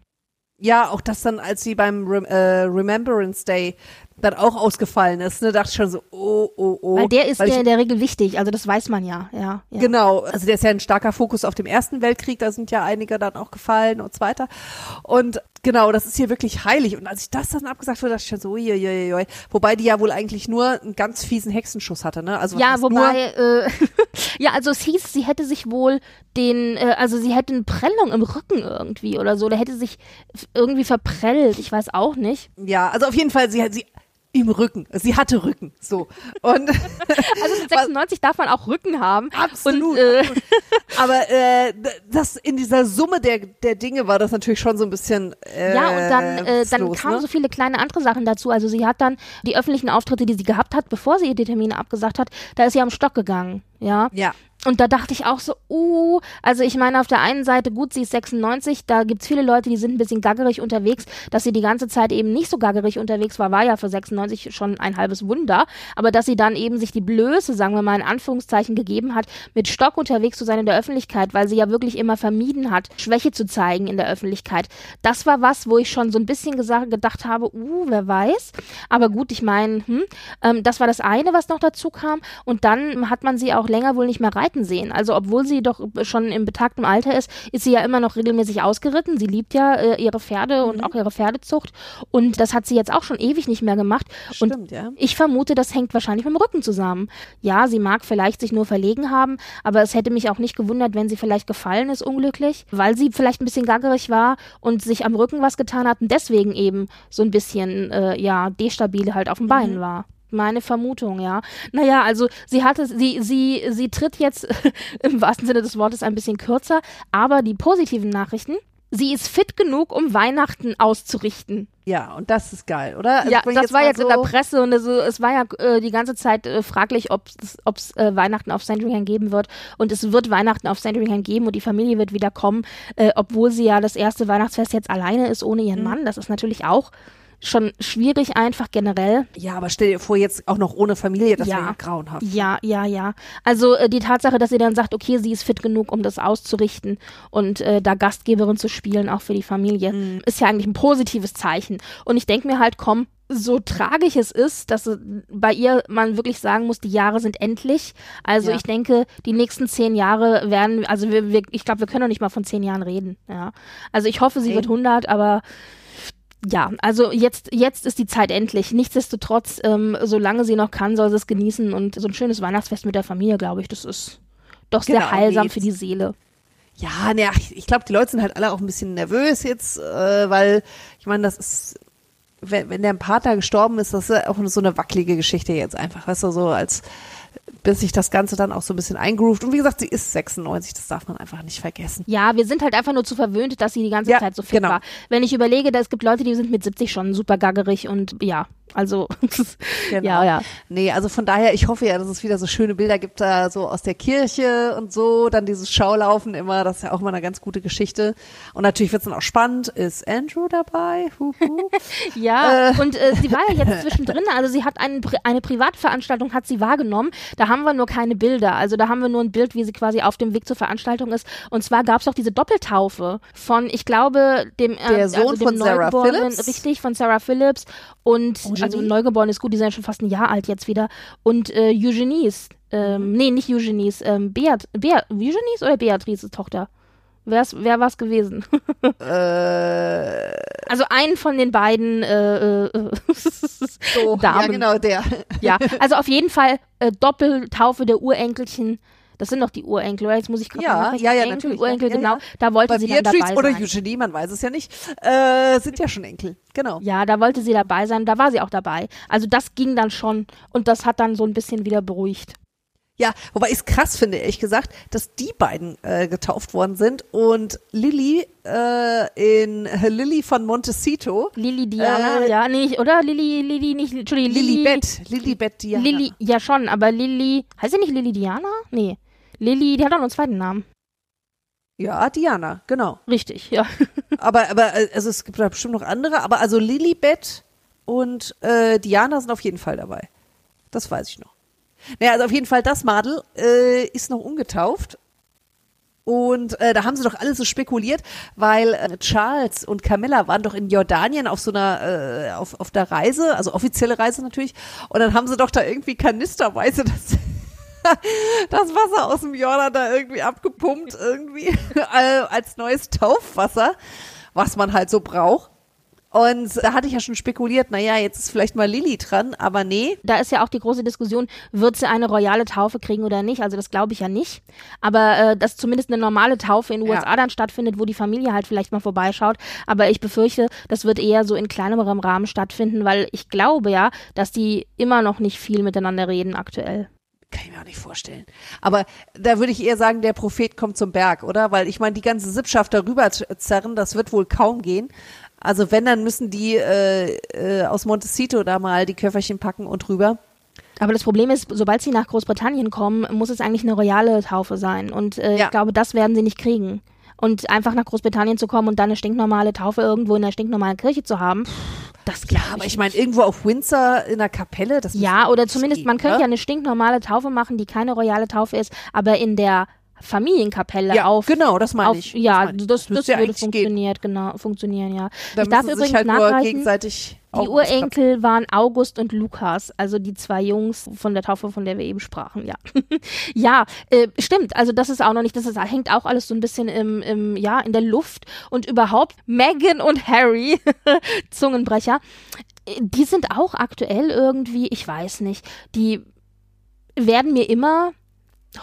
Speaker 2: Ja, auch das dann, als sie beim Rem äh, Remembrance Day dann auch ausgefallen ist, ne, dachte ich schon so, oh, oh, oh.
Speaker 1: Weil der ist ja in der Regel wichtig, also das weiß man ja, ja. ja.
Speaker 2: Genau, also der ist ja ein starker Fokus auf dem Ersten Weltkrieg, da sind ja einige dann auch gefallen und so weiter. Und genau, das ist hier wirklich heilig. Und als ich das dann abgesagt wurde, dachte ich schon so, uiuiui. Wobei die ja wohl eigentlich nur einen ganz fiesen Hexenschuss hatte, ne? Also
Speaker 1: Ja, wobei, äh, ja, also es hieß, sie hätte sich wohl den, äh, also sie hätte eine Prellung im Rücken irgendwie oder so, oder hätte sich irgendwie verprellt, ich weiß auch nicht.
Speaker 2: Ja, also auf jeden Fall, sie, sie im Rücken. Sie hatte Rücken. So. Und
Speaker 1: Also mit 96 darf man auch Rücken haben.
Speaker 2: Absolut.
Speaker 1: Und, äh,
Speaker 2: aber äh, das in dieser Summe der, der Dinge war das natürlich schon so ein bisschen. Äh,
Speaker 1: Ja, und dann, äh, dann
Speaker 2: witzlos,
Speaker 1: kamen
Speaker 2: ne?
Speaker 1: so viele kleine andere Sachen dazu. Also sie hat dann die öffentlichen Auftritte, die sie gehabt hat, bevor sie die Termine abgesagt hat, da ist sie am Stock gegangen. Ja.
Speaker 2: Ja.
Speaker 1: Und da dachte ich auch so, uh, also ich meine, auf der einen Seite, gut, sie ist 96, da gibt's viele Leute, die sind ein bisschen gaggerig unterwegs. Dass sie die ganze Zeit eben nicht so gaggerig unterwegs war, war ja für 96 schon ein halbes Wunder. Aber dass sie dann eben sich die Blöße, sagen wir mal in Anführungszeichen, gegeben hat, mit Stock unterwegs zu sein in der Öffentlichkeit, weil sie ja wirklich immer vermieden hat, Schwäche zu zeigen in der Öffentlichkeit. Das war was, wo ich schon so ein bisschen gesagt, gedacht habe, uh, wer weiß. Aber gut, ich meine, hm, ähm, das war das eine, was noch dazu kam. Und dann hat man sie auch länger wohl nicht mehr reiten sehen. Also obwohl sie doch schon im betagten Alter ist, ist sie ja immer noch regelmäßig ausgeritten. Sie liebt ja äh, ihre Pferde und auch ihre Pferdezucht. Und das hat sie jetzt auch schon ewig nicht mehr gemacht. und
Speaker 2: Stimmt, ja.
Speaker 1: ich vermute, das hängt wahrscheinlich mit dem Rücken zusammen. Ja, sie mag vielleicht sich nur verlegen haben, aber es hätte mich auch nicht gewundert, wenn sie vielleicht gefallen ist, unglücklich, weil sie vielleicht ein bisschen gaggerig war und sich am Rücken was getan hat und deswegen eben so ein bisschen, äh, ja, destabil halt auf dem Bein war. Meine Vermutung, ja. Naja, also sie hatte, sie, sie, sie tritt jetzt im wahrsten Sinne des Wortes ein bisschen kürzer, aber die positiven Nachrichten, sie ist fit genug, um Weihnachten auszurichten.
Speaker 2: Ja, und das ist geil, oder? Also
Speaker 1: Ja, das war
Speaker 2: mal
Speaker 1: jetzt in der Presse und es, es war ja äh, die ganze Zeit äh, fraglich, ob es äh, Weihnachten auf Sandringham geben wird. Und es wird Weihnachten auf Sandringham geben und die Familie wird wieder kommen, äh, obwohl sie ja das erste Weihnachtsfest jetzt alleine ist ohne
Speaker 2: Mhm.
Speaker 1: ihren Mann. Das ist natürlich auch schon schwierig einfach generell.
Speaker 2: Ja, aber stell dir vor, jetzt auch noch ohne Familie, das
Speaker 1: Ja.
Speaker 2: wäre ja grauenhaft.
Speaker 1: Ja, ja, ja. Also äh, die Tatsache, dass sie dann sagt, okay, sie ist fit genug, um das auszurichten und äh, da Gastgeberin zu spielen, auch für die Familie,
Speaker 2: Mhm.
Speaker 1: ist ja eigentlich ein positives Zeichen. Und ich denke mir halt, komm, so tragisch es ist, dass äh, bei ihr man wirklich sagen muss, die Jahre sind endlich. Also
Speaker 2: Ja.
Speaker 1: ich denke, die nächsten zehn Jahre werden, also wir, wir, ich glaube, wir können doch nicht mal von zehn Jahren reden. Ja. Also ich hoffe, sie
Speaker 2: Nee.
Speaker 1: wird 100, aber ja, also jetzt, jetzt ist die Zeit endlich. Nichtsdestotrotz, ähm, solange sie noch kann, soll sie es genießen und so ein schönes Weihnachtsfest mit der Familie, glaube ich, das ist doch sehr
Speaker 2: Genau,
Speaker 1: heilsam für die Seele.
Speaker 2: Ja, ne, ich glaube, die Leute sind halt alle auch ein bisschen nervös jetzt, äh, weil ich meine, das ist, wenn, wenn der Partner gestorben ist, das ist auch so eine wackelige Geschichte jetzt einfach, weißt du, so als bis sich das Ganze dann auch so ein bisschen eingroovt. Und wie gesagt, sie ist 96, das darf man einfach nicht vergessen.
Speaker 1: Ja, wir sind halt einfach nur zu verwöhnt, dass sie die ganze
Speaker 2: Ja,
Speaker 1: Zeit so fit
Speaker 2: genau.
Speaker 1: war. Wenn ich überlege, da es gibt Leute, die sind mit 70 schon super gaggerig und ja, also
Speaker 2: Genau.
Speaker 1: ja, ja.
Speaker 2: Nee, also von daher, ich hoffe ja, dass es wieder so schöne Bilder gibt, da so aus der Kirche und so, dann dieses Schaulaufen immer, das ist ja auch immer eine ganz gute Geschichte. Und natürlich wird es dann auch spannend. Ist Andrew dabei? Huhu.
Speaker 1: Ja,
Speaker 2: Äh.
Speaker 1: und äh, sie war ja jetzt zwischendrin, also sie hat einen, eine Privatveranstaltung, hat sie wahrgenommen. Da haben wir nur keine Bilder. Also da haben wir nur ein Bild, wie sie quasi auf dem Weg zur Veranstaltung ist. Und zwar gab es auch diese Doppeltaufe von, ich glaube, dem, äh,
Speaker 2: Der Sohn
Speaker 1: also dem
Speaker 2: von Sarah Phillips?
Speaker 1: Richtig, von Sarah Phillips. Und
Speaker 2: Eugenie?
Speaker 1: also Neugeboren ist gut, die sind ja schon fast ein Jahr alt jetzt wieder. Und äh, Eugenies. Ähm, nee, nicht Eugenies, ähm, Beat, Beat, Eugenies oder Beatrices Tochter? Wer's, wer war's gewesen?
Speaker 2: äh,
Speaker 1: Also einen von den beiden äh, äh,
Speaker 2: so, ja,
Speaker 1: Damen.
Speaker 2: genau, der.
Speaker 1: Ja, also auf jeden Fall äh, Doppeltaufe der Urenkelchen. Das sind doch die Urenkel, oder? Jetzt muss ich gerade
Speaker 2: Ja, ja, ja,
Speaker 1: Enkel,
Speaker 2: natürlich,
Speaker 1: Urenkel,
Speaker 2: ja, ja,
Speaker 1: genau.
Speaker 2: ja.
Speaker 1: Da wollte
Speaker 2: Bei
Speaker 1: sie dann
Speaker 2: Beatrice
Speaker 1: dabei
Speaker 2: oder
Speaker 1: sein.
Speaker 2: Eugenie, man weiß es ja nicht, äh, sind ja schon Enkel. Genau.
Speaker 1: Ja, da wollte sie dabei sein. Da war sie auch dabei. Also das ging dann schon und das hat dann so ein bisschen wieder beruhigt.
Speaker 2: Ja, wobei ich es krass finde, ehrlich gesagt, dass die beiden äh, getauft worden sind und Lilly äh, in Lilly von Montecito,
Speaker 1: Lili Diana,
Speaker 2: Äh,
Speaker 1: ja, nicht, oder? Lili, Lili, nicht, Entschuldigung, Lili.
Speaker 2: Lilibet, Lilibet Diana.
Speaker 1: Lili, ja schon, aber Lili, heißt sie nicht Lili Diana? Nee. Lili, die hat auch noch einen zweiten Namen.
Speaker 2: Ja, Diana, genau.
Speaker 1: Richtig, ja.
Speaker 2: Aber, aber äh, also es gibt da bestimmt noch andere, aber also Lilibet und äh, Diana sind auf jeden Fall dabei. Das weiß ich noch. Naja, also auf jeden Fall das Madel äh, ist noch ungetauft. Und äh, da haben sie doch alle so spekuliert, weil äh, Charles und Camilla waren doch in Jordanien auf so einer, äh, auf, auf der Reise, also offizielle Reise natürlich. Und dann haben sie doch da irgendwie kanisterweise das, das Wasser aus dem Jordan da irgendwie abgepumpt, irgendwie äh, als neues Taufwasser, was man halt so braucht. Und da hatte ich ja schon spekuliert, naja, jetzt ist vielleicht mal Lilly dran, aber nee.
Speaker 1: Da ist ja auch die große Diskussion, wird sie eine royale Taufe kriegen oder nicht? Also das glaube ich ja nicht. Aber äh, dass zumindest eine normale Taufe in den USA
Speaker 2: Ja.
Speaker 1: dann stattfindet, wo die Familie halt vielleicht mal vorbeischaut. Aber ich befürchte, das wird eher so in kleinerem Rahmen stattfinden, weil ich glaube ja, dass die immer noch nicht viel miteinander reden aktuell.
Speaker 2: Kann ich mir auch nicht vorstellen. Aber da würde ich eher sagen, der Prophet kommt zum Berg, oder? Weil ich meine, die ganze Sippschaft darüber zerren, das wird wohl kaum gehen. Also wenn, dann müssen die äh, äh, aus Montecito da mal die Köfferchen packen und rüber.
Speaker 1: Aber das Problem ist, sobald sie nach Großbritannien kommen, muss es eigentlich eine royale Taufe sein. Und äh,
Speaker 2: Ja.
Speaker 1: ich glaube, das werden sie nicht kriegen. Und einfach nach Großbritannien zu kommen und dann eine stinknormale Taufe irgendwo in einer stinknormalen Kirche zu haben, das
Speaker 2: Ja,
Speaker 1: glaube
Speaker 2: aber
Speaker 1: ich
Speaker 2: ich meine, irgendwo auf Windsor in der Kapelle, das
Speaker 1: Ja, oder zumindest,
Speaker 2: gehen,
Speaker 1: man könnte
Speaker 2: ne?
Speaker 1: ja eine stinknormale Taufe machen, die keine royale Taufe ist, aber in der Familienkapelle
Speaker 2: Ja,
Speaker 1: auf.
Speaker 2: genau, das meine
Speaker 1: auf,
Speaker 2: ich.
Speaker 1: Ja, das, das,
Speaker 2: müsste ja
Speaker 1: würde
Speaker 2: eigentlich gehen.
Speaker 1: genau, funktionieren, ja.
Speaker 2: Da
Speaker 1: ich darf übrigens
Speaker 2: halt
Speaker 1: nachreichen, die Urenkel waren August und Lukas, also die zwei Jungs von der Taufe, von der wir eben sprachen, ja. ja, äh, stimmt, also das ist auch noch nicht, das ist, hängt auch alles so ein bisschen im, im, ja, in der Luft und überhaupt Meghan und Harry, Zungenbrecher, die sind auch aktuell irgendwie, ich weiß nicht, die werden mir immer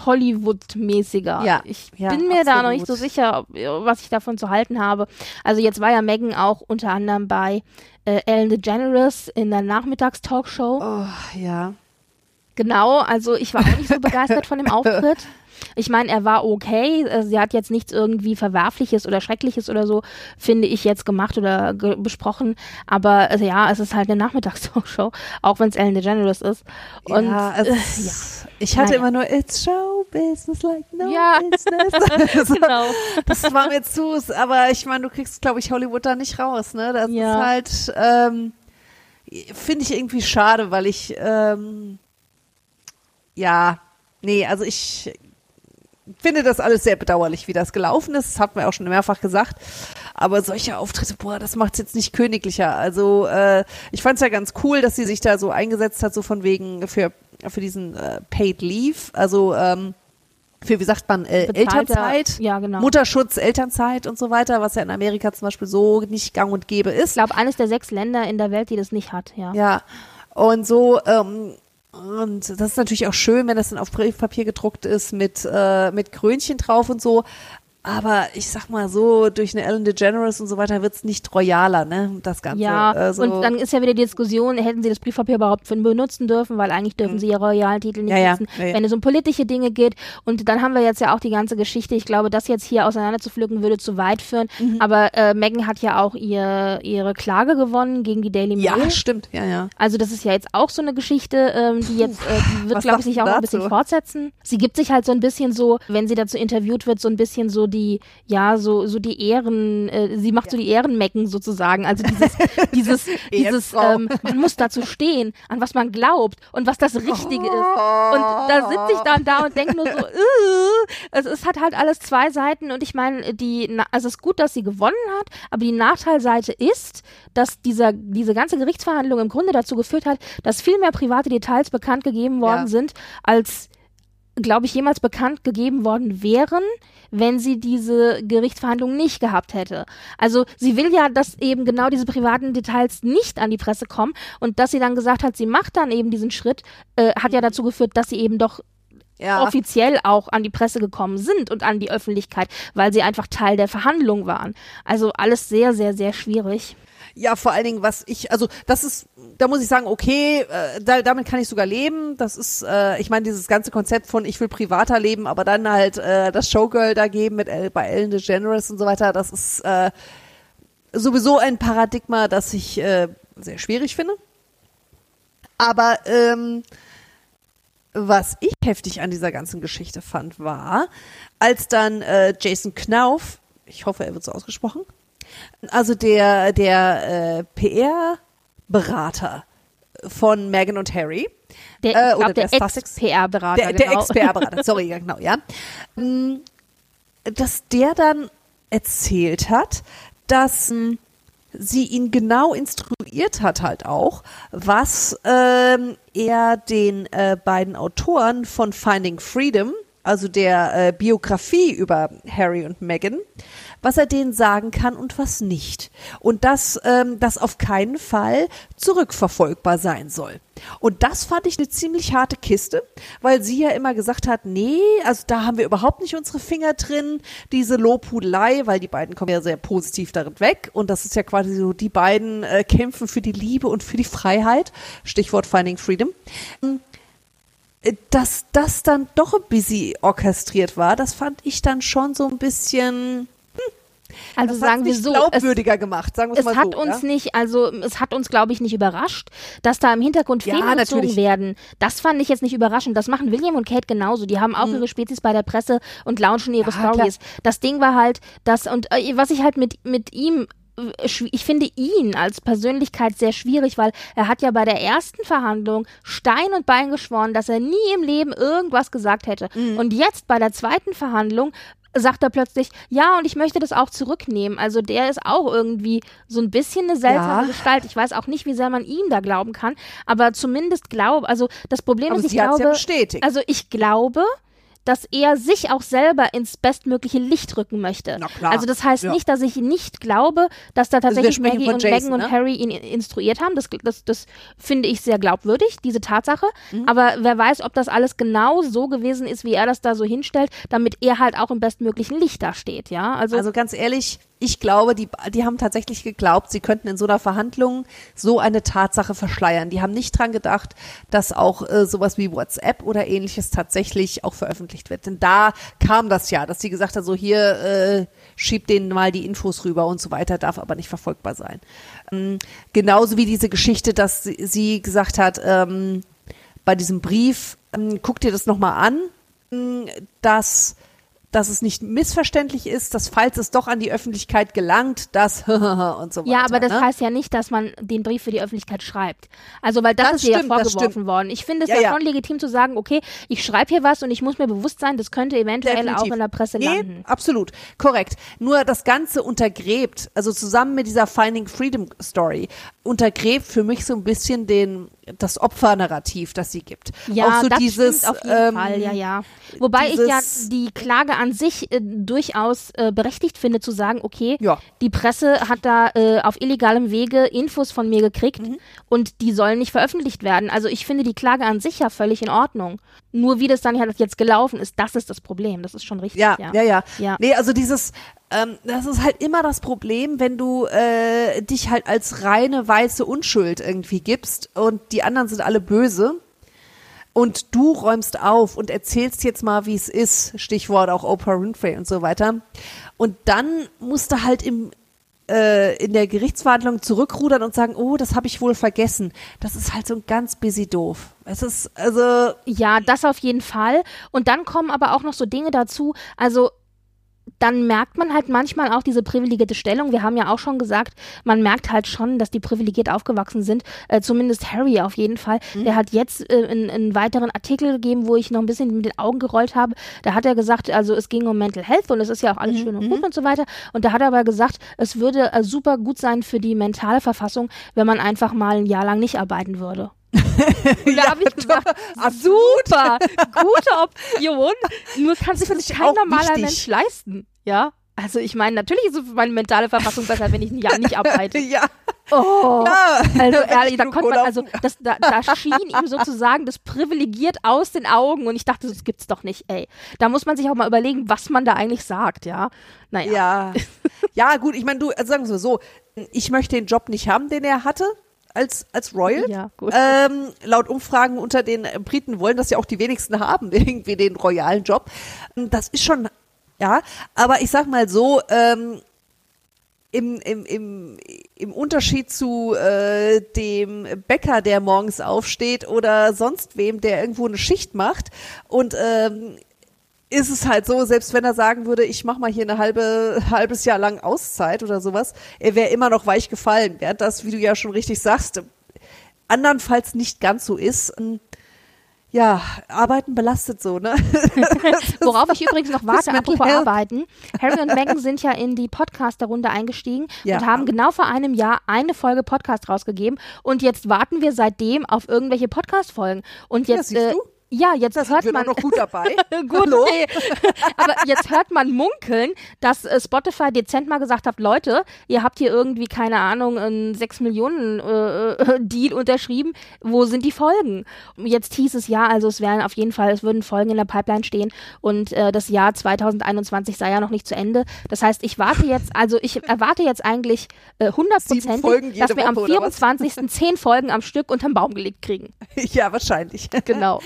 Speaker 1: Hollywood-mäßiger.
Speaker 2: Ja,
Speaker 1: ich
Speaker 2: ja,
Speaker 1: bin mir da noch
Speaker 2: absolut.
Speaker 1: nicht so sicher, ob, was ich davon zu halten habe. Also jetzt war ja Megan auch unter anderem bei äh, Ellen DeGeneres in der Nachmittagstalkshow.
Speaker 2: Oh, ja.
Speaker 1: Genau, also ich war auch nicht so begeistert von dem Auftritt. Ich meine, er war okay. äh, Sie hat jetzt nichts irgendwie Verwerfliches oder Schreckliches oder so, finde ich, jetzt gemacht oder ge besprochen. Aber also, ja, es ist halt eine Nachmittagstalkshow, auch wenn es Ellen DeGeneres ist. Und
Speaker 2: ja, es,
Speaker 1: äh, ja.
Speaker 2: ich hatte
Speaker 1: Naja.
Speaker 2: immer nur It's Show Business like no
Speaker 1: Ja.
Speaker 2: business. So,
Speaker 1: genau.
Speaker 2: Das war mir zu, aber ich meine, du kriegst, glaube ich, Hollywood da nicht raus, ne? Das
Speaker 1: Ja.
Speaker 2: ist halt, ähm, finde ich irgendwie schade, weil ich, ähm, ja, nee, also ich finde das alles sehr bedauerlich, wie das gelaufen ist. Das hat man auch schon mehrfach gesagt. Aber solche Auftritte, boah, das macht's jetzt nicht königlicher. Also äh, ich fand's ja ganz cool, dass sie sich da so eingesetzt hat, so von wegen für für diesen äh, Paid Leave, also ähm, für wie sagt man äh, Elternzeit,
Speaker 1: Ja, genau.
Speaker 2: Mutterschutz, Elternzeit und so weiter, was ja in Amerika zum Beispiel so nicht gang und gäbe ist.
Speaker 1: Ich glaube, eines der sechs Länder in der Welt, die das nicht hat, ja.
Speaker 2: Ja, und so, ähm, und das ist natürlich auch schön, wenn das dann auf Briefpapier gedruckt ist mit, äh, mit Krönchen drauf und so. Aber ich sag mal so, durch eine Ellen DeGeneres und so weiter wird's nicht royaler, ne? Das Ganze.
Speaker 1: Ja,
Speaker 2: äh, so.
Speaker 1: und dann ist ja wieder die Diskussion, hätten sie das Briefpapier überhaupt für benutzen dürfen, weil eigentlich dürfen sie ihre royalen Titel nicht
Speaker 2: Mhm. Ja, ja.
Speaker 1: nutzen,
Speaker 2: Ja, ja.
Speaker 1: wenn es um politische Dinge geht. Und dann haben wir jetzt ja auch die ganze Geschichte. Ich glaube, das jetzt hier auseinanderzupflücken würde zu weit führen.
Speaker 2: Mhm.
Speaker 1: Aber äh, Meghan hat ja auch ihr, ihre Klage gewonnen gegen die Daily Mail.
Speaker 2: ja, stimmt, ja, ja.
Speaker 1: Also das ist ja jetzt auch so eine Geschichte, ähm, die jetzt, äh, die wird, glaube ich, sich auch noch ein
Speaker 2: dazu?
Speaker 1: bisschen fortsetzen. Sie gibt sich halt so ein bisschen so, wenn sie dazu interviewt wird, so ein bisschen so die, ja, so, so die Ehren, äh, sie macht so die Ehrenmecken sozusagen. Also dieses, dieses, dieses, ähm, man muss dazu stehen, an was man glaubt und was das Richtige ist. Und da sitze ich dann da und denke nur so, äh, es, es hat halt alles zwei Seiten und ich meine, die, Na- also es ist gut, dass sie gewonnen hat, aber die Nachteilseite ist, dass dieser, diese ganze Gerichtsverhandlung im Grunde dazu geführt hat, dass viel mehr private Details bekannt gegeben worden
Speaker 2: Ja.
Speaker 1: sind, als glaube ich, jemals bekannt gegeben worden wären, wenn sie diese Gerichtsverhandlung nicht gehabt hätte. Also sie will ja, dass eben genau diese privaten Details nicht an die Presse kommen und dass sie dann gesagt hat, sie macht dann eben diesen Schritt, äh, hat ja dazu geführt, dass sie eben doch
Speaker 2: ja.
Speaker 1: offiziell auch an die Presse gekommen sind und an die Öffentlichkeit, weil sie einfach Teil der Verhandlung waren. Also alles sehr, sehr, sehr schwierig.
Speaker 2: Ja, vor allen Dingen, was ich, also das ist, da muss ich sagen, okay, äh, da, damit kann ich sogar leben. Das ist, äh, ich meine, dieses ganze Konzept von ich will privater leben, aber dann halt äh, das Showgirl da geben mit El, bei Ellen DeGeneres und so weiter, das ist äh, sowieso ein Paradigma, das ich äh, sehr schwierig finde. Aber ähm, was ich heftig an dieser ganzen Geschichte fand, war, als dann äh, Jason Knauf, ich hoffe, er wird so ausgesprochen, also der, der äh, PR-Berater von Meghan und Harry,
Speaker 1: Der,
Speaker 2: Äh, oder
Speaker 1: der
Speaker 2: der
Speaker 1: Ex-PR-Berater.
Speaker 2: der, der
Speaker 1: genau.
Speaker 2: Ex-PR-Berater, sorry, ja, genau, ja, Mm, dass der dann erzählt hat, dass mm, sie ihn genau instruiert hat halt auch, was ähm, er den äh, beiden Autoren von Finding Freedom, also der äh, Biografie über Harry und Meghan, was er denen sagen kann und was nicht. Und dass ähm, das auf keinen Fall zurückverfolgbar sein soll. Und das fand ich eine ziemlich harte Kiste, weil sie ja immer gesagt hat, nee, also da haben wir überhaupt nicht unsere Finger drin, diese Lobhudelei, weil die beiden kommen ja sehr positiv darin weg und das ist ja quasi so, die beiden äh, kämpfen für die Liebe und für die Freiheit, Stichwort Finding Freedom. Äh, dass das dann doch ein bisschen orchestriert war, das fand ich dann schon so ein bisschen
Speaker 1: also
Speaker 2: das
Speaker 1: sagen wir so,
Speaker 2: glaubwürdiger gemacht, sagen
Speaker 1: es
Speaker 2: mal
Speaker 1: hat
Speaker 2: so.
Speaker 1: uns
Speaker 2: ja?
Speaker 1: nicht, also es hat uns, glaube ich, nicht überrascht, dass da im Hintergrund
Speaker 2: Ja,
Speaker 1: Fäden gezogen
Speaker 2: natürlich.
Speaker 1: werden. Das fand ich jetzt nicht überraschend. Das machen William und Kate genauso. Die haben auch ihre Spezies bei der Presse und launchen ihre
Speaker 2: Mhm. Ja,
Speaker 1: Stories. Das Ding war halt, dass, und äh, was ich halt mit, mit ihm äh, ich finde ihn als Persönlichkeit sehr schwierig, weil er hat ja bei der ersten Verhandlung Stein und Bein geschworen, dass er nie im Leben irgendwas gesagt hätte.
Speaker 2: Mhm.
Speaker 1: Und jetzt bei der zweiten Verhandlung sagt er plötzlich, ja, und ich möchte das auch zurücknehmen. Also der ist auch irgendwie so ein bisschen eine seltsame
Speaker 2: Ja.
Speaker 1: Gestalt. Ich weiß auch nicht, wie sehr man ihm da glauben kann, aber zumindest glaube, also das Problem
Speaker 2: Aber
Speaker 1: ist, ich
Speaker 2: ja
Speaker 1: glaube,
Speaker 2: bestätigt.
Speaker 1: also ich glaube, dass er sich auch selber ins bestmögliche Licht rücken möchte. Also das heißt
Speaker 2: ja.
Speaker 1: nicht, dass ich nicht glaube, dass da
Speaker 2: wir
Speaker 1: tatsächlich
Speaker 2: sprechen
Speaker 1: Maggie und
Speaker 2: Jason,
Speaker 1: Meghan
Speaker 2: ne?
Speaker 1: und Harry ihn instruiert haben. Das, das, das finde ich sehr glaubwürdig, diese Tatsache.
Speaker 2: Mhm.
Speaker 1: Aber wer weiß, ob das alles genau so gewesen ist, wie er das da so hinstellt, damit er halt auch im bestmöglichen Licht da steht. Ja, also,
Speaker 2: Also ganz ehrlich, ich glaube, die, die haben tatsächlich geglaubt, sie könnten in so einer Verhandlung so eine Tatsache verschleiern. Die haben nicht dran gedacht, dass auch äh, sowas wie WhatsApp oder ähnliches tatsächlich auch veröffentlicht wird. Denn da kam das ja, dass sie gesagt hat, so hier äh, schiebt denen mal die Infos rüber und so weiter, darf aber nicht verfolgbar sein. Ähm, genauso wie diese Geschichte, dass sie, sie gesagt hat, ähm, bei diesem Brief, ähm, guck dir das nochmal an, ähm, dass dass es nicht missverständlich ist, dass falls es doch an die Öffentlichkeit gelangt, das und so weiter.
Speaker 1: ja, aber das
Speaker 2: ne?
Speaker 1: heißt ja nicht, dass man den Brief für die Öffentlichkeit schreibt. Also, weil das,
Speaker 2: Das
Speaker 1: ist ja
Speaker 2: stimmt, das
Speaker 1: vorgeworfen worden. Ich finde es
Speaker 2: Ja,
Speaker 1: ja,
Speaker 2: ja.
Speaker 1: schon legitim zu sagen, okay, ich schreibe hier was und ich muss mir bewusst sein, das könnte eventuell
Speaker 2: Definitiv.
Speaker 1: auch in der Presse
Speaker 2: nee,
Speaker 1: landen.
Speaker 2: absolut, korrekt. Nur das Ganze untergräbt, also zusammen mit dieser Finding Freedom Story, untergräbt für mich so ein bisschen den das Opfernarrativ, das sie gibt.
Speaker 1: Ja,
Speaker 2: Auch so
Speaker 1: das
Speaker 2: dieses,
Speaker 1: auf jeden
Speaker 2: ähm,
Speaker 1: Fall, ja, ja. Wobei ich ja die Klage an sich äh, durchaus äh, berechtigt finde, zu sagen, okay,
Speaker 2: Ja.
Speaker 1: die Presse hat da äh, auf illegalem Wege Infos von mir gekriegt
Speaker 2: Mhm.
Speaker 1: und die sollen nicht veröffentlicht werden. Also ich finde die Klage an sich ja völlig in Ordnung. Nur wie das dann halt jetzt gelaufen ist, das ist das Problem. Das ist schon richtig.
Speaker 2: Ja,
Speaker 1: ja,
Speaker 2: ja, ja.
Speaker 1: Ja.
Speaker 2: Nee, also dieses, ähm, das ist halt immer das Problem, wenn du äh, dich halt als reine weiße Unschuld irgendwie gibst und die anderen sind alle böse und du räumst auf und erzählst jetzt mal, wie es ist, Stichwort auch Oprah Winfrey und so weiter. Und dann musst du halt im äh, in der Gerichtsverhandlung zurückrudern und sagen, oh, das habe ich wohl vergessen. Das ist halt so ein ganz busy doof. Es ist also
Speaker 1: Ja, das auf jeden Fall. Und dann kommen aber auch noch so Dinge dazu. Also dann merkt man halt manchmal auch diese privilegierte Stellung. Wir haben ja auch schon gesagt, man merkt halt schon, dass die privilegiert aufgewachsen sind. Äh, zumindest Harry auf jeden Fall. Der hat jetzt äh, einen, einen weiteren Artikel gegeben, wo ich noch ein bisschen mit den Augen gerollt habe. Da hat er gesagt, also es ging um Mental Health und es ist ja auch alles schön und gut und so weiter. Und da hat er aber gesagt, es würde äh, super gut sein für die mentale Verfassung, wenn man einfach mal ein Jahr lang nicht arbeiten würde. Und da habe ich gedacht, super, gute Option. Nur kann sich das kein normaler
Speaker 2: wichtig.
Speaker 1: Mensch leisten. Ja. Also ich meine, natürlich ist meine mentale Verfassung besser, wenn ich ein Jahr nicht arbeite.
Speaker 2: ja,
Speaker 1: Oh.
Speaker 2: ja.
Speaker 1: Also ehrlich, da konnte man, also das, da, da schien ihm sozusagen das privilegiert aus den Augen und ich dachte, das gibt's doch nicht, ey. Da muss man sich auch mal überlegen, was man da eigentlich sagt, ja. Naja.
Speaker 2: Ja. Ja, gut, ich meine, du, also sagen wir so, ich möchte den Job nicht haben, den er hatte als, als Royal.
Speaker 1: Ja, gut.
Speaker 2: Ähm, laut Umfragen unter den äh, Briten wollen das ja auch die wenigsten haben, irgendwie den royalen Job. Das ist schon, ja, aber ich sag mal so, ähm, im, im, im, im Unterschied zu äh, dem Bäcker, der morgens aufsteht oder sonst wem, der irgendwo eine Schicht macht und ähm, ist es halt so, selbst wenn er sagen würde, ich mache mal hier eine halbe halbes Jahr lang Auszeit oder sowas, er wäre immer noch weich gefallen, während das, wie du ja schon richtig sagst, andernfalls nicht ganz so ist. Ja, Arbeiten belastet so, ne?
Speaker 1: Worauf ich übrigens noch warte, apropos
Speaker 2: Health.
Speaker 1: Arbeiten. Harry und Meghan sind ja in die Podcaster-Runde eingestiegen
Speaker 2: Ja.
Speaker 1: und haben genau vor einem Jahr eine Folge Podcast rausgegeben. Und jetzt warten wir seitdem auf irgendwelche Podcast-Folgen. Und
Speaker 2: Ja,
Speaker 1: jetzt,
Speaker 2: siehst
Speaker 1: äh,
Speaker 2: du?
Speaker 1: Ja, jetzt
Speaker 2: Da
Speaker 1: hört
Speaker 2: sind wir
Speaker 1: man
Speaker 2: doch noch gut dabei.
Speaker 1: Gut, okay. Aber jetzt hört man munkeln, dass äh, Spotify dezent mal gesagt hat, Leute, ihr habt hier irgendwie, keine Ahnung, einen 6 Millionen äh, äh, Deal unterschrieben. Wo sind die Folgen? Jetzt hieß es ja, also es wären auf jeden Fall, es würden Folgen in der Pipeline stehen und äh, das Jahr 2021 sei ja noch nicht zu Ende. Das heißt, ich warte jetzt, also ich erwarte jetzt eigentlich äh,
Speaker 2: Folgen
Speaker 1: 100%,
Speaker 2: jede
Speaker 1: dass wir am
Speaker 2: Woche, was?
Speaker 1: 24. 10 Folgen am Stück unterm Baum gelegt kriegen.
Speaker 2: ja, wahrscheinlich.
Speaker 1: Genau.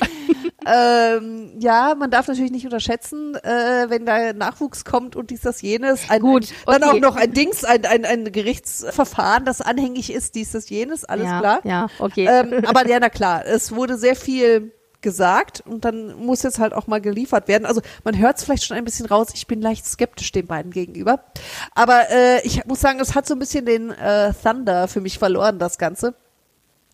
Speaker 2: Ähm, ja, man darf natürlich nicht unterschätzen, äh, wenn da Nachwuchs kommt und dies, das, jenes. Ein,
Speaker 1: Gut,
Speaker 2: ein, dann
Speaker 1: okay.
Speaker 2: auch noch ein Dings, ein, ein, ein Gerichtsverfahren, das anhängig ist, dies, das, jenes, alles
Speaker 1: ja,
Speaker 2: klar.
Speaker 1: Ja, okay.
Speaker 2: Ähm, aber ja, na klar, es wurde sehr viel gesagt und dann muss jetzt halt auch mal geliefert werden. Also man hört es vielleicht schon ein bisschen raus, ich bin leicht skeptisch den beiden gegenüber. Aber äh, ich muss sagen, es hat so ein bisschen den äh, Thunder für mich verloren, das Ganze.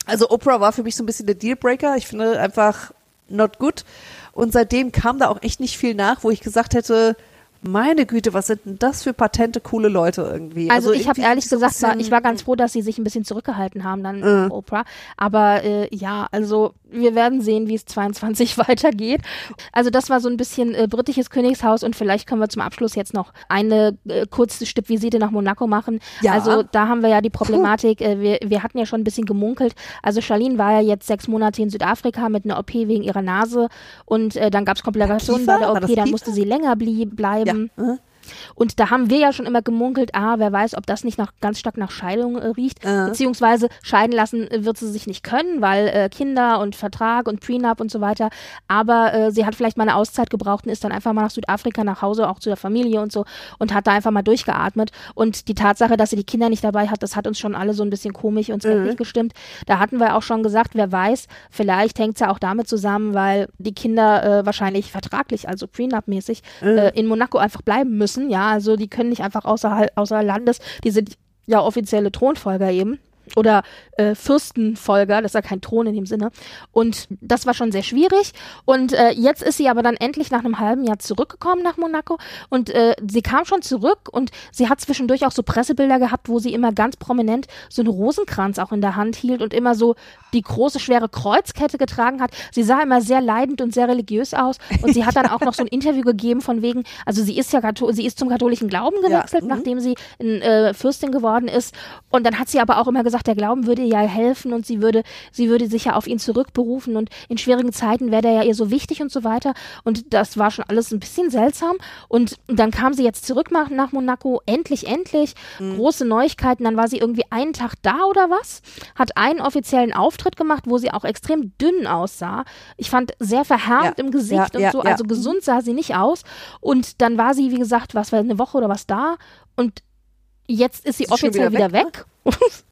Speaker 2: Also Oprah war für mich so ein bisschen der Dealbreaker. Ich finde einfach not good. Und seitdem kam da auch echt nicht viel nach, wo ich gesagt hätte, meine Güte, was sind denn das für patente, coole Leute irgendwie?
Speaker 1: Also, ich habe ehrlich
Speaker 2: so
Speaker 1: gesagt, war, ich war ganz froh, dass sie sich ein bisschen zurückgehalten haben dann
Speaker 2: Mhm.
Speaker 1: Oprah. Aber äh, ja, also wir werden sehen, wie es 22 weitergeht. Also das war so ein bisschen äh, britisches Königshaus und vielleicht können wir zum Abschluss jetzt noch eine äh, kurze Stippvisite nach Monaco machen.
Speaker 2: Ja.
Speaker 1: Also da haben wir ja die Problematik, äh, wir, wir hatten ja schon ein bisschen gemunkelt. Also Charlene war ja jetzt sechs Monate in Südafrika mit einer OP wegen ihrer Nase und äh, dann gab es Komplikationen bei der OP, dann
Speaker 2: Kiefer?
Speaker 1: musste sie länger blie bleiben.
Speaker 2: Ja. Mhm.
Speaker 1: Und da haben wir ja schon immer gemunkelt, ah, wer weiß, ob das nicht nach, ganz stark nach Scheidung äh, riecht.
Speaker 2: Äh.
Speaker 1: Beziehungsweise scheiden lassen äh, wird sie sich nicht können, weil äh, Kinder und Vertrag und Prenup und so weiter. Aber äh, sie hat vielleicht mal eine Auszeit gebraucht und ist dann einfach mal nach Südafrika nach Hause, auch zu der Familie und so und hat da einfach mal durchgeatmet. Und die Tatsache, dass sie die Kinder nicht dabei hat, das hat uns schon alle so ein bisschen komisch und skeptisch gestimmt. Da hatten wir auch schon gesagt, wer weiß, vielleicht hängt es ja auch damit zusammen, weil die Kinder äh, wahrscheinlich vertraglich, also Prenup-mäßig, äh, in Monaco einfach bleiben müssen. Ja, also die können nicht einfach außerhalb, außer Landes, die sind ja offizielle Thronfolger eben. Oder äh, Fürstenfolger, das ist ja kein Thron in dem Sinne. Und das war schon sehr schwierig. Und äh, jetzt ist sie aber dann endlich nach einem halben Jahr zurückgekommen nach Monaco. Und äh, sie kam schon zurück und sie hat zwischendurch auch so Pressebilder gehabt, wo sie immer ganz prominent so einen Rosenkranz auch in der Hand hielt und immer so die große, schwere Kreuzkette getragen hat. Sie sah immer sehr leidend und sehr religiös aus. Und sie hat dann auch noch so ein Interview gegeben von wegen, also sie ist ja sie ist zum katholischen Glauben gewechselt,
Speaker 2: mhm.
Speaker 1: nachdem sie in, äh, Fürstin geworden ist. Und dann hat sie aber auch immer gesagt, der Glauben würde ihr ja helfen und sie würde, sie würde sich ja auf ihn zurückberufen und in schwierigen Zeiten wäre der ja ihr so wichtig und so weiter. Und das war schon alles ein bisschen seltsam. Und dann kam sie jetzt zurück nach, nach Monaco, endlich, endlich. Große Neuigkeiten. Dann war sie irgendwie einen Tag da oder was, hat einen offiziellen Auftritt gemacht, wo sie auch extrem dünn aussah. Ich fand sehr verhärmt
Speaker 2: Ja,
Speaker 1: im Gesicht
Speaker 2: ja,
Speaker 1: und
Speaker 2: ja,
Speaker 1: so, also gesund sah sie nicht aus. Und dann war sie, wie gesagt, was war eine Woche oder was da und jetzt ist sie
Speaker 2: Ist
Speaker 1: offiziell
Speaker 2: wieder
Speaker 1: wieder
Speaker 2: weg,
Speaker 1: weg.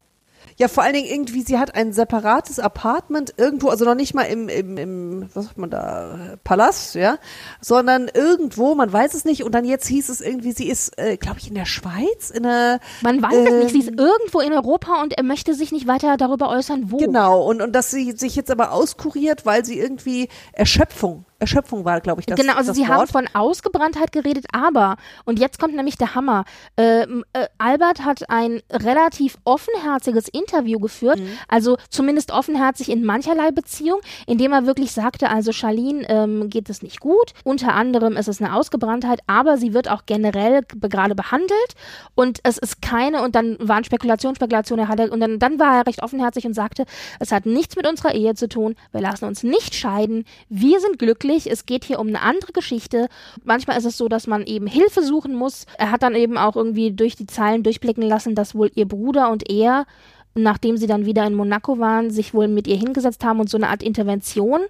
Speaker 2: Ja, vor allen Dingen irgendwie, sie hat ein separates Apartment irgendwo, also noch nicht mal im, im, im was sagt man da, Palast, ja, sondern irgendwo, man weiß es nicht. Und dann jetzt hieß es irgendwie, sie ist, äh, glaube ich, in der Schweiz, in der,
Speaker 1: Man weiß es nicht, sie ist
Speaker 2: Ähm,
Speaker 1: irgendwo in Europa und er möchte sich nicht weiter darüber äußern, wo.
Speaker 2: genau, und, und dass sie sich jetzt aber auskuriert, weil sie irgendwie Erschöpfung, Erschöpfung war, glaube ich, das
Speaker 1: genau, also
Speaker 2: das
Speaker 1: sie haben
Speaker 2: Wort.
Speaker 1: von Ausgebranntheit geredet, aber, und jetzt kommt nämlich der Hammer, ähm, äh, Albert hat ein relativ offenherziges Interview geführt,
Speaker 2: Mhm.
Speaker 1: also zumindest offenherzig in mancherlei Beziehung, indem er wirklich sagte, also Charlene ähm, geht es nicht gut, unter anderem ist es eine Ausgebranntheit, aber sie wird auch generell gerade behandelt und es ist keine, und dann waren Spekulationen, Spekulationen, er hatte, und dann, dann war er recht offenherzig und sagte, es hat nichts mit unserer Ehe zu tun, wir lassen uns nicht scheiden, wir sind glücklich, es geht hier um eine andere Geschichte. Manchmal ist es so, dass man eben Hilfe suchen muss. Er hat dann eben auch irgendwie durch die Zeilen durchblicken lassen, dass wohl ihr Bruder und er, nachdem sie dann wieder in Monaco waren, sich wohl mit ihr hingesetzt haben und so eine Art Intervention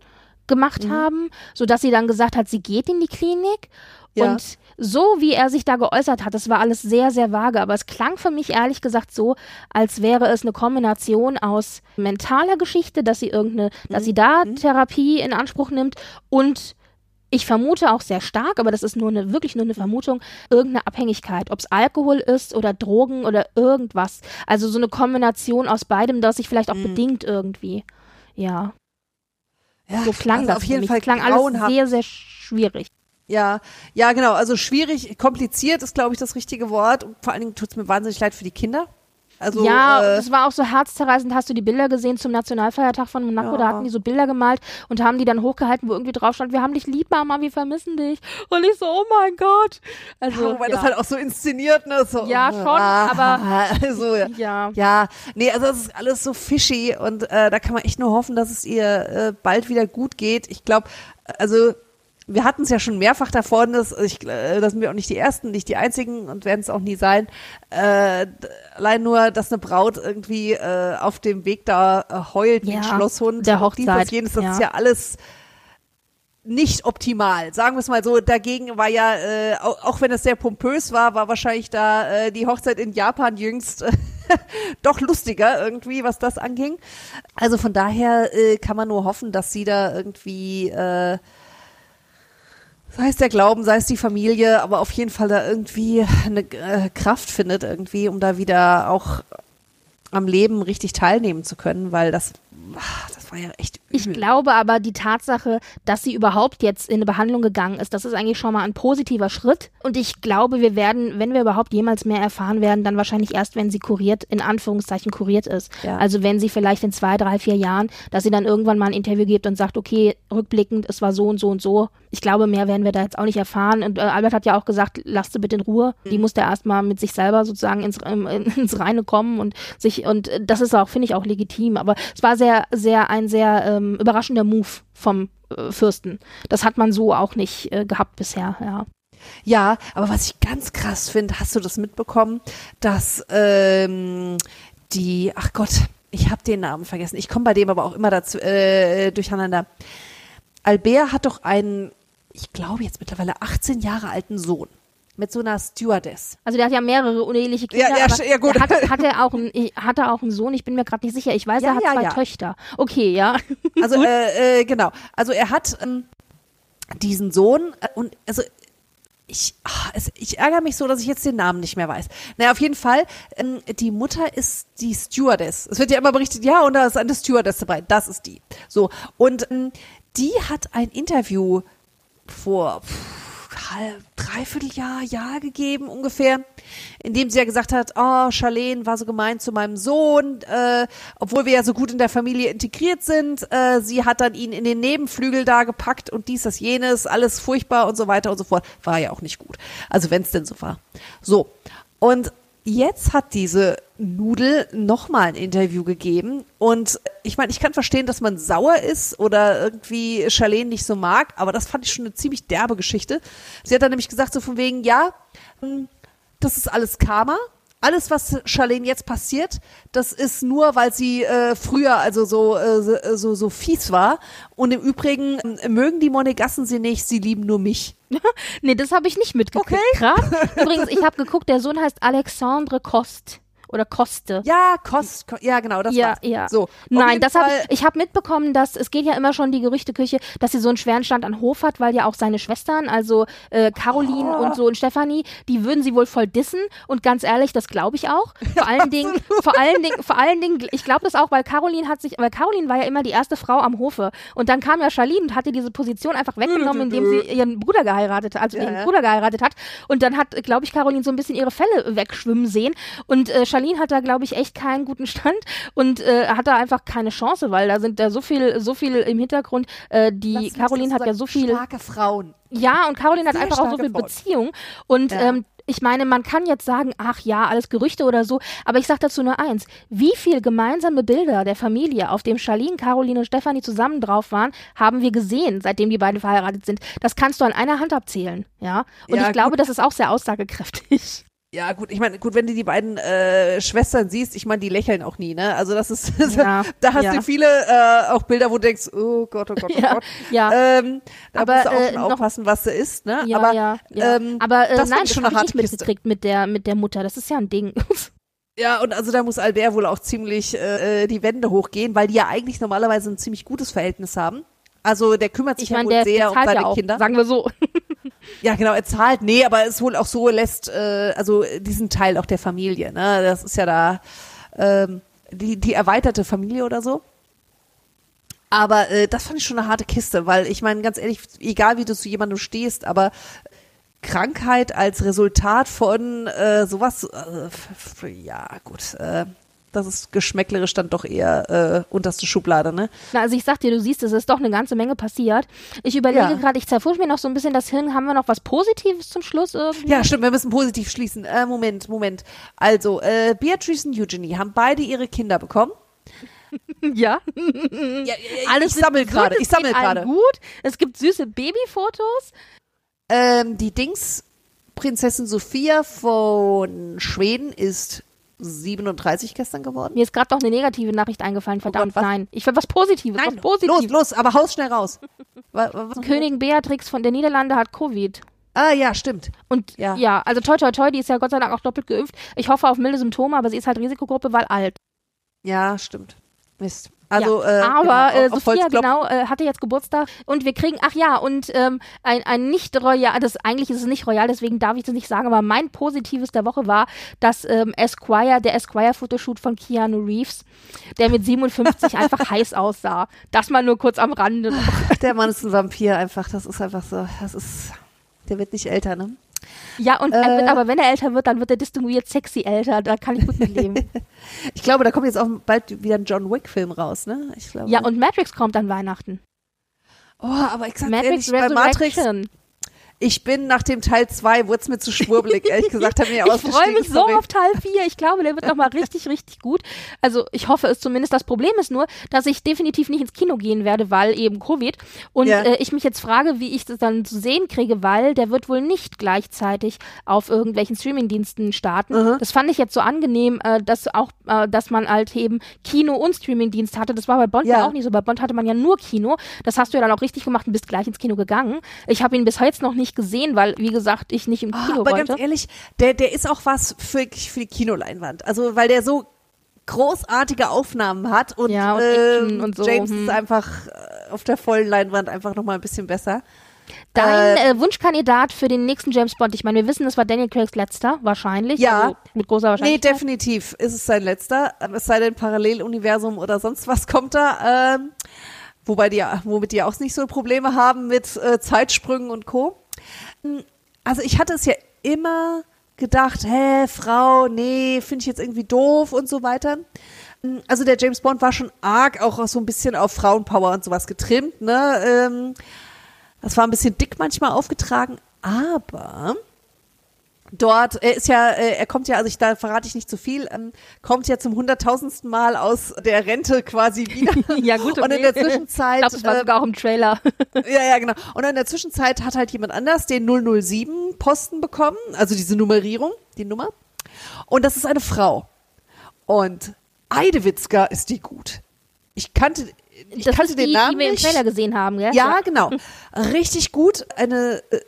Speaker 1: gemacht haben, sodass sie dann gesagt hat, sie geht in die Klinik.
Speaker 2: Ja.
Speaker 1: Und so wie er sich da geäußert hat, das war alles sehr, sehr vage, aber es klang für mich ehrlich gesagt so, als wäre es eine Kombination aus mentaler Geschichte, dass sie irgendeine, dass sie da Therapie in Anspruch nimmt und ich vermute auch sehr stark, aber das ist nur eine, wirklich nur eine Vermutung, irgendeine Abhängigkeit. Ob es Alkohol ist oder Drogen oder irgendwas. Also so eine Kombination aus beidem, das sich vielleicht auch bedingt irgendwie. Ja,
Speaker 2: ja,
Speaker 1: so klang
Speaker 2: also
Speaker 1: das
Speaker 2: auf jeden. Fall
Speaker 1: klang alles sehr, sehr schwierig.
Speaker 2: Ja, ja, genau. Also schwierig, kompliziert ist, glaube ich, das richtige Wort. Und vor allen Dingen tut es mir wahnsinnig leid für die Kinder. Also,
Speaker 1: ja,
Speaker 2: äh,
Speaker 1: das war auch so herzzerreißend. Hast du die Bilder gesehen zum Nationalfeiertag von Monaco?
Speaker 2: Ja.
Speaker 1: Da hatten die so Bilder gemalt und haben die dann hochgehalten, wo irgendwie drauf stand, wir haben dich lieb, Mama, wir vermissen dich. Und ich so, oh mein Gott. Also,
Speaker 2: wobei
Speaker 1: ja.
Speaker 2: das halt auch so inszeniert, ne? So,
Speaker 1: Ja, schon, aber-
Speaker 2: Also, ja.
Speaker 1: ja.
Speaker 2: Ja, nee, also das ist alles so fishy und äh, da kann man echt nur hoffen, dass es ihr äh, bald wieder gut geht. Ich glaube, also wir hatten es ja schon mehrfach davon, dass ich, äh, das sind wir auch nicht die Ersten, nicht die Einzigen und werden es auch nie sein. Äh, allein nur, dass eine Braut irgendwie äh, auf dem Weg da äh, heult wie ein
Speaker 1: Ja,
Speaker 2: Schlosshund.
Speaker 1: der
Speaker 2: dies,
Speaker 1: Hochzeit,
Speaker 2: das, jenes, das
Speaker 1: ja.
Speaker 2: ist ja alles nicht optimal. Sagen wir es mal so. Dagegen war ja, äh, auch, auch wenn es sehr pompös war, war wahrscheinlich da äh, die Hochzeit in Japan jüngst äh, doch lustiger irgendwie, was das anging. Also von daher äh, kann man nur hoffen, dass sie da irgendwie, äh, sei es der Glauben, sei es die Familie, aber auf jeden Fall da irgendwie eine äh, Kraft findet irgendwie, um da wieder auch am Leben richtig teilnehmen zu können, weil das, ah, das war ja echt übel.
Speaker 1: Ich glaube aber, die Tatsache, dass sie überhaupt jetzt in eine Behandlung gegangen ist, das ist eigentlich schon mal ein positiver Schritt. Und ich glaube, wir werden, wenn wir überhaupt jemals mehr erfahren werden, dann wahrscheinlich erst, wenn sie kuriert, in Anführungszeichen kuriert ist.
Speaker 2: Ja.
Speaker 1: Also wenn sie vielleicht in zwei, drei, vier Jahren, dass sie dann irgendwann mal ein Interview gibt und sagt, okay, rückblickend, es war so und so und so. Ich glaube, mehr werden wir da jetzt auch nicht erfahren. Und äh, Albert hat ja auch gesagt, lasst sie bitte in Ruhe. Die muss da erstmal mit sich selber sozusagen ins, ähm, ins Reine kommen und sich, und das ist auch, finde ich, auch legitim. Aber es war sehr, sehr, ein sehr ähm, überraschender Move vom äh, Fürsten. Das hat man so auch nicht äh, gehabt bisher, ja.
Speaker 2: Ja, aber was ich ganz krass finde, hast du das mitbekommen, dass ähm, die, ach Gott, ich habe den Namen vergessen. Ich komme bei dem aber auch immer dazu äh, durcheinander. Albert hat doch einen, ich glaube jetzt mittlerweile 18 Jahre alten Sohn mit so einer Stewardess.
Speaker 1: Also der hat ja mehrere uneheliche Kinder,
Speaker 2: Ja, ja, ja, gut.
Speaker 1: Hat, hat, er auch einen, hat er auch einen Sohn? Ich bin mir gerade nicht sicher. Ich weiß,
Speaker 2: Ja,
Speaker 1: er hat
Speaker 2: ja,
Speaker 1: zwei. Töchter. Okay, ja.
Speaker 2: Also äh, äh, genau. Also er hat ähm, diesen Sohn äh, und also ich, ah, es, ich ärgere mich so, dass ich jetzt den Namen nicht mehr weiß. Naja, auf jeden Fall, ähm, die Mutter ist die Stewardess. Es wird ja immer berichtet, ja, und da ist eine Stewardess dabei. Das ist die. So. Und ähm, die hat ein Interview vor pff, halb, dreiviertel Jahr, Jahr gegeben ungefähr, in dem sie ja gesagt hat, oh, Charlene war so gemein zu meinem Sohn, äh, obwohl wir ja so gut in der Familie integriert sind. Äh, sie hat dann ihn in den Nebenflügel da gepackt und dies, das, jenes, alles furchtbar und so weiter und so fort. War ja auch nicht gut. Also wenn es denn so war. So. Und jetzt hat diese Nudel nochmal ein Interview gegeben und ich meine, ich kann verstehen, dass man sauer ist oder irgendwie Charlene nicht so mag, aber das fand ich schon eine ziemlich derbe Geschichte. Sie hat dann nämlich gesagt so von wegen, ja, hm, das ist alles Karma. Alles, was Charlene jetzt passiert, das ist nur, weil sie äh, früher also so, äh, so, so fies war. Und im Übrigen äh, mögen die Monegassen sie nicht, sie lieben nur mich.
Speaker 1: Nee, das habe ich nicht mitgekriegt.
Speaker 2: Okay.
Speaker 1: Krass. Übrigens, ich habe geguckt, der Sohn heißt Alexandre Kost. Oder Koste.
Speaker 2: Ja, Kost, Ko- ja genau, das
Speaker 1: ja,
Speaker 2: war's.
Speaker 1: ja.
Speaker 2: So,
Speaker 1: Nein, das habe ich. Ich habe mitbekommen, dass es geht ja immer schon die Gerüchteküche, dass sie so einen schweren Stand an Hof hat, weil ja auch seine Schwestern, also äh, Caroline
Speaker 2: Oh.
Speaker 1: und so und Stefanie, die würden sie wohl voll dissen. Und ganz ehrlich, das glaube ich auch. Vor allen Dingen, vor allen Dingen, vor allen Dingen, ich glaube das auch, weil Caroline hat sich, weil Caroline war ja immer die erste Frau am Hofe. Und dann kam ja Charlene und hatte diese Position einfach weggenommen, indem sie ihren Bruder geheiratet, also
Speaker 2: Ja,
Speaker 1: ihren
Speaker 2: ja.
Speaker 1: Bruder geheiratet hat. Und dann hat, glaube ich, Caroline so ein bisschen ihre Fälle wegschwimmen sehen. Und äh, Charlene hat da, glaube ich, echt keinen guten Stand und äh, hat da einfach keine Chance, weil da sind da so viel, so viel im Hintergrund. Äh, die
Speaker 2: mich
Speaker 1: Caroline hat ja so viel.
Speaker 2: Starke Frauen.
Speaker 1: Ja, und Caroline hat
Speaker 2: Sehr
Speaker 1: einfach auch so viel
Speaker 2: Frauen.
Speaker 1: Beziehung. Und
Speaker 2: Ja.
Speaker 1: ähm, ich meine, man kann jetzt sagen, ach ja, alles Gerüchte oder so, aber ich sage dazu nur eins. Wie viel gemeinsame Bilder der Familie, auf dem Charlene, Caroline und Stefanie zusammen drauf waren, haben wir gesehen, seitdem die beiden verheiratet sind. Das kannst du an einer Hand abzählen, ja. Und
Speaker 2: Ja,
Speaker 1: ich glaube,
Speaker 2: gut.
Speaker 1: das ist auch sehr aussagekräftig.
Speaker 2: Ja, gut, ich meine, gut, wenn du die beiden äh, Schwestern siehst, ich meine, die lächeln auch nie, ne? Also das ist,
Speaker 1: Ja,
Speaker 2: da hast
Speaker 1: ja.
Speaker 2: du viele äh, auch Bilder, wo du denkst, oh Gott, oh Gott, oh
Speaker 1: Ja,
Speaker 2: Gott.
Speaker 1: ja.
Speaker 2: Ähm, da
Speaker 1: Aber,
Speaker 2: musst du auch
Speaker 1: äh,
Speaker 2: schon
Speaker 1: noch-
Speaker 2: aufpassen, was du isst, ne?
Speaker 1: Ja,
Speaker 2: Aber,
Speaker 1: ja, ja.
Speaker 2: ähm,
Speaker 1: aber äh,
Speaker 2: das
Speaker 1: nein, das
Speaker 2: schon
Speaker 1: habe ich nicht
Speaker 2: Kiste.
Speaker 1: mitgekriegt mit der, mit der Mutter. Das ist ja ein Ding.
Speaker 2: Ja, und also da muss Albert wohl auch ziemlich äh, die Wände hochgehen, weil die ja eigentlich normalerweise ein ziemlich gutes Verhältnis haben. Also der kümmert sich
Speaker 1: Ich
Speaker 2: ja
Speaker 1: meine,
Speaker 2: wohl sehr um seine
Speaker 1: ja auch,
Speaker 2: Kinder.
Speaker 1: sagen wir so.
Speaker 2: Ja, genau, er zahlt, nee, aber es wohl auch so lässt, äh, also diesen Teil auch der Familie, ne? Das ist ja da ähm, die, die erweiterte Familie oder so. Aber äh, das fand ich schon eine harte Kiste, weil ich meine, ganz ehrlich, egal wie du zu jemandem stehst, aber Krankheit als Resultat von äh, sowas, äh, ja gut, äh, das ist geschmäcklerisch dann doch eher äh, unterste Schublade, ne?
Speaker 1: Na, also ich sag dir, du siehst, es ist doch eine ganze Menge passiert. Ich überlege
Speaker 2: Ja.
Speaker 1: gerade, ich zerfusch mir noch so ein bisschen das Hirn. Haben wir noch was Positives zum Schluss irgendwie?
Speaker 2: Ja, stimmt, wir müssen positiv schließen. Äh, Moment, Moment. Also, äh, Beatrice und Eugenie haben beide ihre Kinder bekommen.
Speaker 1: ja.
Speaker 2: Ja,
Speaker 1: Alles
Speaker 2: ich sammel gerade, ich sammel gerade.
Speaker 1: gut. Es gibt süße Babyfotos.
Speaker 2: Ähm, die Dings, Prinzessin Sophia von Schweden ist 37 gestern geworden.
Speaker 1: Mir ist gerade noch eine negative Nachricht eingefallen. Verdammt,
Speaker 2: Oh Gott, was?
Speaker 1: nein. Ich will was Positives. was
Speaker 2: los,
Speaker 1: Positives.
Speaker 2: los, aber haus schnell raus. Was-
Speaker 1: Königin Beatrix von der Niederlande hat Covid.
Speaker 2: Ah, ja, stimmt.
Speaker 1: Und
Speaker 2: Ja.
Speaker 1: ja. also toi toi toi, die ist ja Gott sei Dank auch doppelt geimpft. Ich hoffe auf milde Symptome, aber sie ist halt Risikogruppe, weil alt.
Speaker 2: Ja, stimmt. Mist. Also,
Speaker 1: ja.
Speaker 2: äh,
Speaker 1: aber
Speaker 2: genau,
Speaker 1: äh, Sophia genau äh, hatte jetzt Geburtstag und wir kriegen ach ja und ähm, ein, ein nicht royal das eigentlich ist es nicht royal deswegen darf ich das nicht sagen aber mein positives der Woche war dass ähm, Esquire der Esquire Fotoshoot von Keanu Reeves der mit 57 einfach heiß aussah das mal nur kurz am Rande noch.
Speaker 2: Der Mann ist ein Vampir einfach. Das ist einfach so. Das ist. Der wird nicht älter, ne?
Speaker 1: Ja und er wird,
Speaker 2: Äh.
Speaker 1: aber wenn er älter wird dann wird er distinguiert sexy älter da kann ich gut mit leben
Speaker 2: Ich glaube, da kommt jetzt auch bald wieder ein John Wick-Film raus, ne? Ich glaube.
Speaker 1: ja und Matrix kommt an Weihnachten
Speaker 2: Oh, aber ich sag
Speaker 1: Matrix
Speaker 2: ehrlich, bei Matrix, ich bin nach dem Teil 2, wurde es mir zu schwurbelig, ehrlich gesagt, haben wir
Speaker 1: Ich freue mich so auf Teil 4. Ich glaube, der wird nochmal richtig, richtig gut. Also ich hoffe es zumindest. Das Problem ist nur, dass ich definitiv nicht ins Kino gehen werde, weil eben Covid. Und
Speaker 2: Ja.
Speaker 1: äh, ich mich jetzt frage, wie ich das dann zu sehen kriege, weil der wird wohl nicht gleichzeitig auf irgendwelchen Streamingdiensten starten.
Speaker 2: Mhm.
Speaker 1: Das fand ich jetzt so angenehm, äh, dass auch, äh, dass man halt eben Kino und Streamingdienst hatte. Das war bei Bond ja.
Speaker 2: Ja.
Speaker 1: auch nicht so. Bei Bond hatte man ja nur Kino. Das hast du ja dann auch richtig gemacht und bist gleich ins Kino gegangen. Ich habe ihn bis heute noch nicht gesehen, weil, wie gesagt, ich nicht im
Speaker 2: Ah,
Speaker 1: Kino
Speaker 2: aber
Speaker 1: wollte.
Speaker 2: ganz ehrlich, der, der ist auch was für, für die Kinoleinwand. Also, weil der so großartige Aufnahmen hat und,
Speaker 1: Ja, und
Speaker 2: ähm,
Speaker 1: und so,
Speaker 2: James
Speaker 1: hm.
Speaker 2: ist einfach äh, auf der vollen Leinwand einfach nochmal ein bisschen besser.
Speaker 1: Dein äh, Wunschkandidat für den nächsten James Bond, ich meine, wir wissen, das war Daniel Craigs letzter, wahrscheinlich.
Speaker 2: Ja.
Speaker 1: Also mit großer
Speaker 2: Nee,
Speaker 1: Wahrscheinlichkeit.
Speaker 2: definitiv ist es sein letzter. Es sei denn, Paralleluniversum oder sonst was kommt da. Ähm, wobei die, womit die auch nicht so Probleme haben mit äh, Zeitsprüngen und Co. Also ich hatte es ja immer gedacht, hä, Frau, nee, finde ich jetzt irgendwie doof und so weiter. Also der James Bond war schon arg auch so ein bisschen auf Frauenpower und sowas getrimmt, ne? Ähm, das war ein bisschen dick manchmal aufgetragen, aber dort, er ist ja, äh, er kommt ja, also ich, da verrate ich nicht zu viel, ähm, kommt ja zum hunderttausendsten Mal aus der Rente quasi wieder.
Speaker 1: ja, gut, okay.
Speaker 2: Und in der Zwischenzeit,
Speaker 1: Ich glaube, das war
Speaker 2: äh,
Speaker 1: sogar auch im Trailer.
Speaker 2: ja, ja, genau. Und in der Zwischenzeit hat halt jemand anders den 007 Posten bekommen, also diese Nummerierung, die Nummer. Und das ist eine Frau. Und Eidewitzka ist die gut. Ich kannte, ich
Speaker 1: das
Speaker 2: kannte den
Speaker 1: die,
Speaker 2: Namen
Speaker 1: die wir im. Trailer gesehen haben, gell?
Speaker 2: Ja, genau. Richtig gut. Eine äh,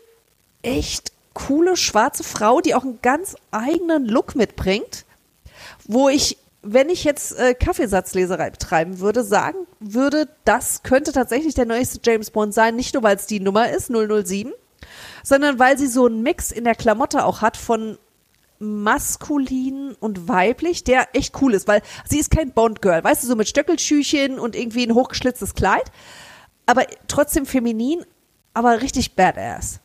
Speaker 2: echt coole schwarze Frau, die auch einen ganz eigenen Look mitbringt, wo ich, wenn ich jetzt äh, Kaffeesatzleserei betreiben würde, sagen würde, das könnte tatsächlich der neueste James Bond sein, nicht nur weil es die Nummer ist, 007, sondern weil sie so einen Mix in der Klamotte auch hat von maskulin und weiblich, der echt cool ist, weil sie ist kein Bond-Girl, weißt du, so mit Stöckelschüchen und irgendwie ein hochgeschlitztes Kleid, aber trotzdem feminin, aber richtig badass.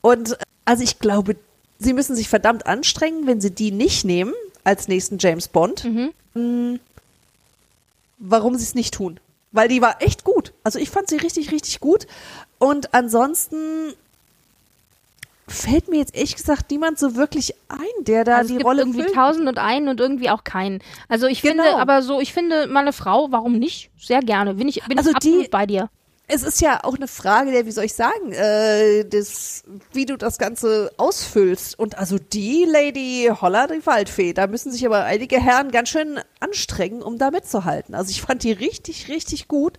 Speaker 2: Und äh, also ich glaube, sie müssen sich verdammt anstrengen, wenn sie die nicht nehmen als nächsten James Bond. Mm, Warum sie es nicht tun? Weil die war echt gut. Also ich fand sie richtig, richtig gut. Und ansonsten fällt mir jetzt ehrlich gesagt niemand so wirklich ein, der da
Speaker 1: Also es
Speaker 2: die
Speaker 1: gibt
Speaker 2: Rolle
Speaker 1: irgendwie
Speaker 2: füllt.
Speaker 1: tausend und einen und irgendwie auch keinen. Also ich finde,
Speaker 2: Genau.
Speaker 1: aber so, ich finde mal eine Frau, warum nicht? Sehr gerne. Bin ich, bin
Speaker 2: Also
Speaker 1: ich
Speaker 2: die-
Speaker 1: bei dir.
Speaker 2: Es ist ja auch eine Frage der, wie soll ich sagen, äh, des, wie du das Ganze ausfüllst. Und also die Lady Holler, die Waldfee, da müssen sich aber einige Herren ganz schön anstrengen, um da mitzuhalten. Also ich fand die richtig, richtig gut.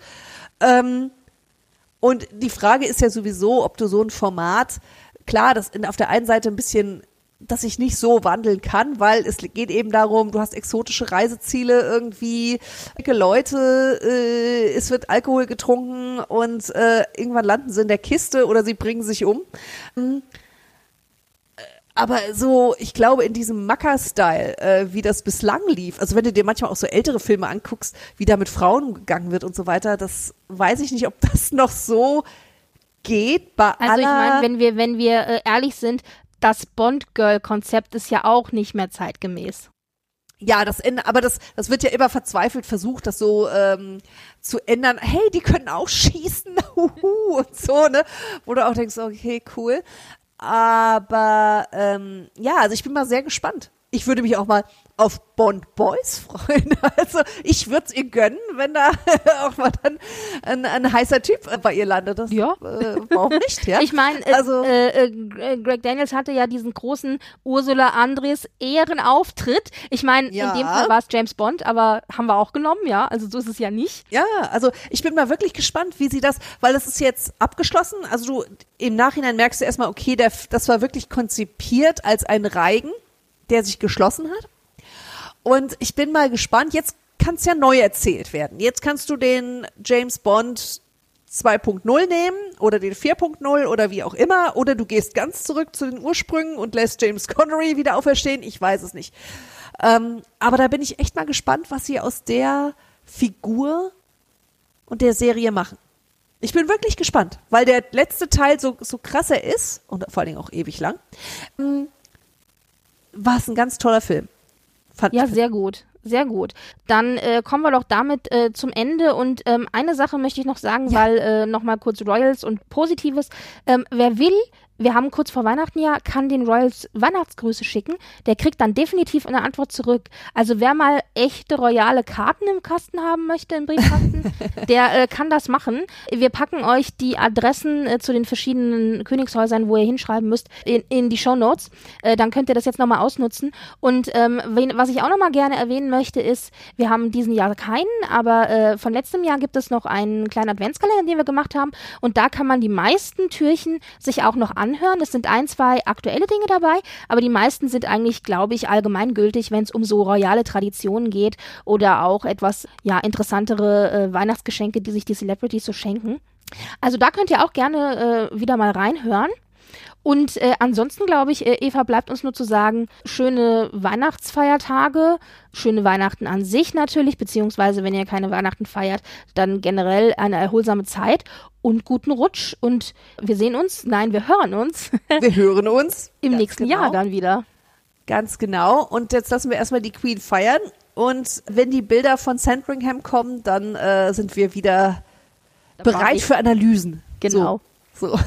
Speaker 2: Ähm, und die Frage ist ja sowieso, ob du so ein Format, klar, das in, auf der einen Seite ein bisschen dass ich nicht so wandeln kann, weil es geht eben darum, du hast exotische Reiseziele irgendwie, dicke Leute, äh, es wird Alkohol getrunken und äh, irgendwann landen sie in der Kiste oder sie bringen sich um. Mm. Äh, Aber so, ich glaube, in diesem Macker-Style, äh, wie das bislang lief, also wenn du dir manchmal auch so ältere Filme anguckst, wie da mit Frauen gegangen wird und so weiter, das weiß ich nicht, ob das noch so geht bei
Speaker 1: Also ich meine, wenn wir, wenn wir äh, ehrlich sind, das Bond-Girl-Konzept ist ja auch nicht mehr zeitgemäß.
Speaker 2: Ja, das Ende, aber das, das wird ja immer verzweifelt versucht, das so ähm, zu ändern. Hey, die können auch schießen, huhu, und so, ne? Wo du auch denkst, okay, cool. Aber ähm, ja, also ich bin mal sehr gespannt. Ich würde mich auch mal auf Bond Boys freuen. Also ich würde es ihr gönnen, wenn da auch mal dann ein, ein heißer Typ bei ihr landet. Das,
Speaker 1: Ja.
Speaker 2: Äh, warum nicht, ja?
Speaker 1: Ich meine, äh,
Speaker 2: Also-
Speaker 1: äh, äh, Greg Daniels hatte ja diesen großen Ursula Andres Ehrenauftritt. Ich meine,
Speaker 2: Ja.
Speaker 1: in dem Fall war es James Bond, aber haben wir auch genommen, ja. Also so ist es ja nicht.
Speaker 2: Ja, also ich bin mal wirklich gespannt, wie sie das, weil das ist jetzt abgeschlossen. Also du im Nachhinein merkst du erstmal, okay, der, das war wirklich konzipiert als ein Reigen, der sich geschlossen hat. Und ich bin mal gespannt, jetzt kann es ja neu erzählt werden. Jetzt kannst du den James Bond 2.0 nehmen oder den 4.0 oder wie auch immer. Oder du gehst ganz zurück zu den Ursprüngen und lässt James Connery wieder auferstehen. Ich weiß es nicht. Ähm, aber da bin ich echt mal gespannt, was sie aus der Figur und der Serie machen. Ich bin wirklich gespannt, weil der letzte Teil so, so krass ist und vor allen Dingen auch ewig lang, ähm, war es ein ganz toller Film. Fand,
Speaker 1: Ja, sehr gut. Sehr gut. Dann äh, kommen wir doch damit äh, zum Ende und ähm, eine Sache möchte ich noch sagen,
Speaker 2: Ja.
Speaker 1: weil äh, nochmal kurz Royals und Positives. Ähm, wer will, wir haben kurz vor Weihnachten ja, kann den Royals Weihnachtsgrüße schicken. Der kriegt dann definitiv eine Antwort zurück. Also wer mal echte royale Karten im Kasten haben möchte, im Briefkasten, der äh, kann das machen. Wir packen euch die Adressen äh, zu den verschiedenen Königshäusern, wo ihr hinschreiben müsst, in, in die Show Notes. Äh, dann könnt ihr das jetzt nochmal ausnutzen. Und ähm, wen, was ich auch nochmal gerne erwähnen möchte, ist, wir haben diesen Jahr keinen, aber äh, von letztem Jahr gibt es noch einen kleinen Adventskalender, den wir gemacht haben. Und da kann man die meisten Türchen sich auch noch anhören. Es sind ein, zwei aktuelle Dinge dabei, aber die meisten sind eigentlich, glaube ich, allgemeingültig, wenn es um so royale Traditionen geht oder auch etwas ja interessantere äh, Weihnachtsgeschenke, die sich die Celebrities so schenken. Also da könnt ihr auch gerne äh, wieder mal reinhören. Und äh, ansonsten glaube ich, äh, Eva, bleibt uns nur zu sagen, schöne Weihnachtsfeiertage, schöne Weihnachten an sich natürlich, beziehungsweise wenn ihr keine Weihnachten feiert, dann generell eine erholsame Zeit und guten Rutsch. Und wir sehen uns, nein, wir hören uns
Speaker 2: wir hören uns
Speaker 1: im
Speaker 2: Ganz
Speaker 1: nächsten
Speaker 2: genau.
Speaker 1: Jahr dann wieder.
Speaker 2: Ganz genau. Und jetzt lassen wir erstmal die Queen feiern. Und wenn die Bilder von Sandringham kommen, dann äh, sind wir wieder
Speaker 1: Dabei.
Speaker 2: bereit für Analysen.
Speaker 1: Genau.
Speaker 2: So. So.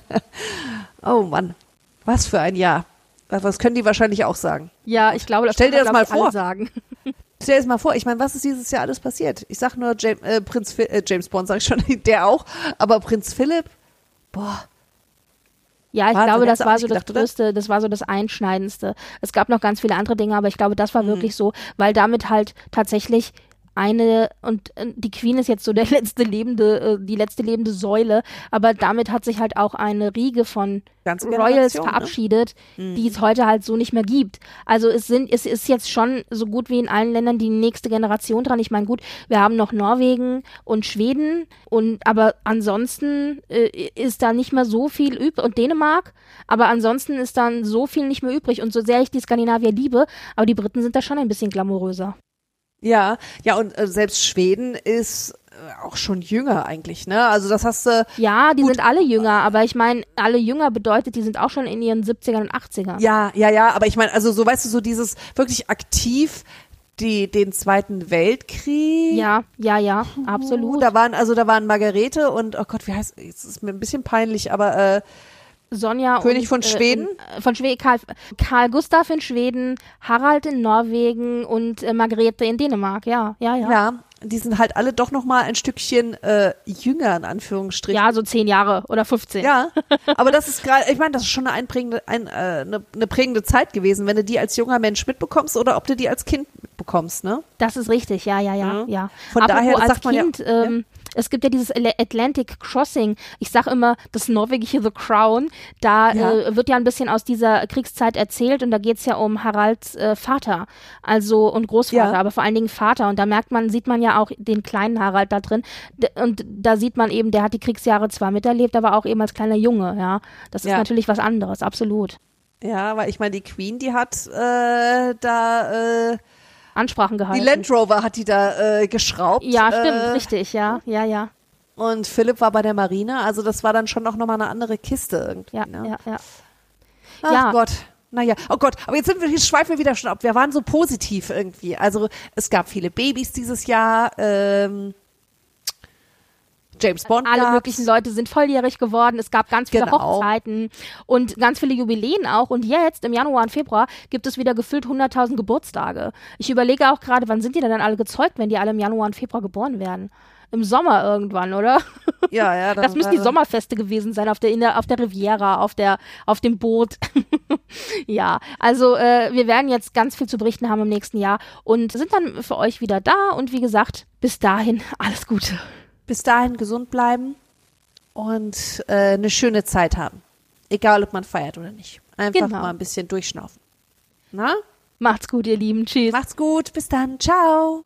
Speaker 2: oh Mann. Was für ein Jahr. Was können die wahrscheinlich auch sagen?
Speaker 1: Ja, ich glaube, das
Speaker 2: Stell dir das mal vor.
Speaker 1: sagen.
Speaker 2: Stell dir das mal vor, ich meine, was ist dieses Jahr alles passiert? Ich sag nur James, äh, Prinz äh, James Bond, sag ich schon, der auch, aber Prinz Philipp, boah,
Speaker 1: Ja, ich
Speaker 2: Wahnsinn,
Speaker 1: glaube, das war so das
Speaker 2: gedacht, oder?
Speaker 1: Größte, das war so das Einschneidendste. Es gab noch ganz viele andere Dinge, aber ich glaube, das war wirklich so, weil damit halt tatsächlich eine und äh, die Queen ist jetzt so der letzte lebende, äh, die letzte lebende Säule, aber damit hat sich halt auch eine Riege von Royals
Speaker 2: ne?
Speaker 1: verabschiedet, die es heute halt so nicht mehr gibt. Also es sind, es ist jetzt schon so gut wie in allen Ländern die nächste Generation dran. Ich meine, gut, wir haben noch Norwegen und Schweden und aber ansonsten äh, ist da nicht mehr so viel übrig und Dänemark, aber ansonsten ist dann so viel nicht mehr übrig. Und so sehr ich die Skandinavier liebe, aber die Briten sind da schon ein bisschen glamouröser.
Speaker 2: Ja, ja, und äh, selbst Schweden ist äh, auch schon jünger eigentlich, ne? Also das hast du,
Speaker 1: Ja, die
Speaker 2: Gut.
Speaker 1: sind alle jünger, aber ich meine, alle jünger bedeutet, die sind auch schon in ihren 70ern und 80ern.
Speaker 2: ja, ja, ja, aber ich meine, also so weißt du, so dieses wirklich aktiv die, den Zweiten Weltkrieg.
Speaker 1: ja, ja, ja absolut.
Speaker 2: Da waren, also da waren Margarete und, oh Gott, wie heißt, es ist mir ein bisschen peinlich, aber äh,
Speaker 1: Sonja
Speaker 2: König
Speaker 1: und,
Speaker 2: von Schweden?
Speaker 1: Äh, von Schweden, Karl, Karl Gustav in Schweden, Harald in Norwegen und äh, Margrethe in Dänemark. Ja, ja, ja.
Speaker 2: ja. die sind halt alle doch noch mal ein Stückchen äh, jünger, in Anführungsstrichen.
Speaker 1: Ja, so zehn Jahre oder 15.
Speaker 2: Ja, aber das ist gerade, ich meine, das ist schon eine, einprägende, ein, äh, eine, eine prägende Zeit gewesen, wenn du die als junger Mensch mitbekommst oder ob du die als Kind mitbekommst, ne?
Speaker 1: Das ist richtig, ja, ja, ja,
Speaker 2: Ja.
Speaker 1: ja.
Speaker 2: Von
Speaker 1: Apropos
Speaker 2: daher, das
Speaker 1: als
Speaker 2: sagt man ja-
Speaker 1: Kind, ähm, es gibt ja dieses Atl- Atlantic Crossing. Ich sag immer, das norwegische The Crown. Da
Speaker 2: Ja.
Speaker 1: äh, wird ja ein bisschen aus dieser Kriegszeit erzählt und da geht's ja um Haralds äh, Vater, also und Großvater,
Speaker 2: Ja.
Speaker 1: aber vor allen Dingen Vater. Und da merkt man, sieht man ja auch den kleinen Harald da drin. D und da sieht man eben, der hat die Kriegsjahre zwar miterlebt, aber auch eben als kleiner Junge. Ja, das ist
Speaker 2: Ja.
Speaker 1: natürlich was anderes, absolut.
Speaker 2: Ja, weil ich meine, die Queen, die hat äh, da äh,
Speaker 1: Ansprachen gehalten.
Speaker 2: die Land Rover hat die da äh, geschraubt.
Speaker 1: ja, stimmt,
Speaker 2: äh,
Speaker 1: richtig, ja, ja, ja.
Speaker 2: und Philipp war bei der Marine. Also das war dann schon auch nochmal eine andere Kiste irgendwie.
Speaker 1: Ja,
Speaker 2: ne?
Speaker 1: ja, ja.
Speaker 2: Ach
Speaker 1: Ja.
Speaker 2: Gott. Naja, oh Gott, aber jetzt sind wir, jetzt schweifen wir wieder schon ab. Wir waren so positiv irgendwie. Also es gab viele Babys dieses Jahr. Ähm, James Bond.
Speaker 1: Alle
Speaker 2: gab's.
Speaker 1: möglichen Leute sind volljährig geworden. Es gab ganz viele
Speaker 2: Genau.
Speaker 1: Hochzeiten und ganz viele Jubiläen auch. Und jetzt, im Januar und Februar, gibt es wieder gefüllt 100.000 Geburtstage. Ich überlege auch gerade, wann sind die denn dann alle gezeugt, wenn die alle im Januar und Februar geboren werden? Im Sommer irgendwann, oder?
Speaker 2: Ja, ja.
Speaker 1: Das müssen die Sommerfeste gewesen sein auf der, in der auf der Riviera, auf der auf dem Boot. ja, also äh, wir werden jetzt ganz viel zu berichten haben im nächsten Jahr und sind dann für euch wieder da und wie gesagt, bis dahin alles Gute.
Speaker 2: Bis dahin gesund bleiben und äh, eine schöne Zeit haben. Egal, ob man feiert oder nicht. Einfach
Speaker 1: Genau.
Speaker 2: mal ein bisschen durchschnaufen. Na?
Speaker 1: Macht's gut, ihr Lieben. Tschüss.
Speaker 2: Macht's gut. Bis dann. Ciao.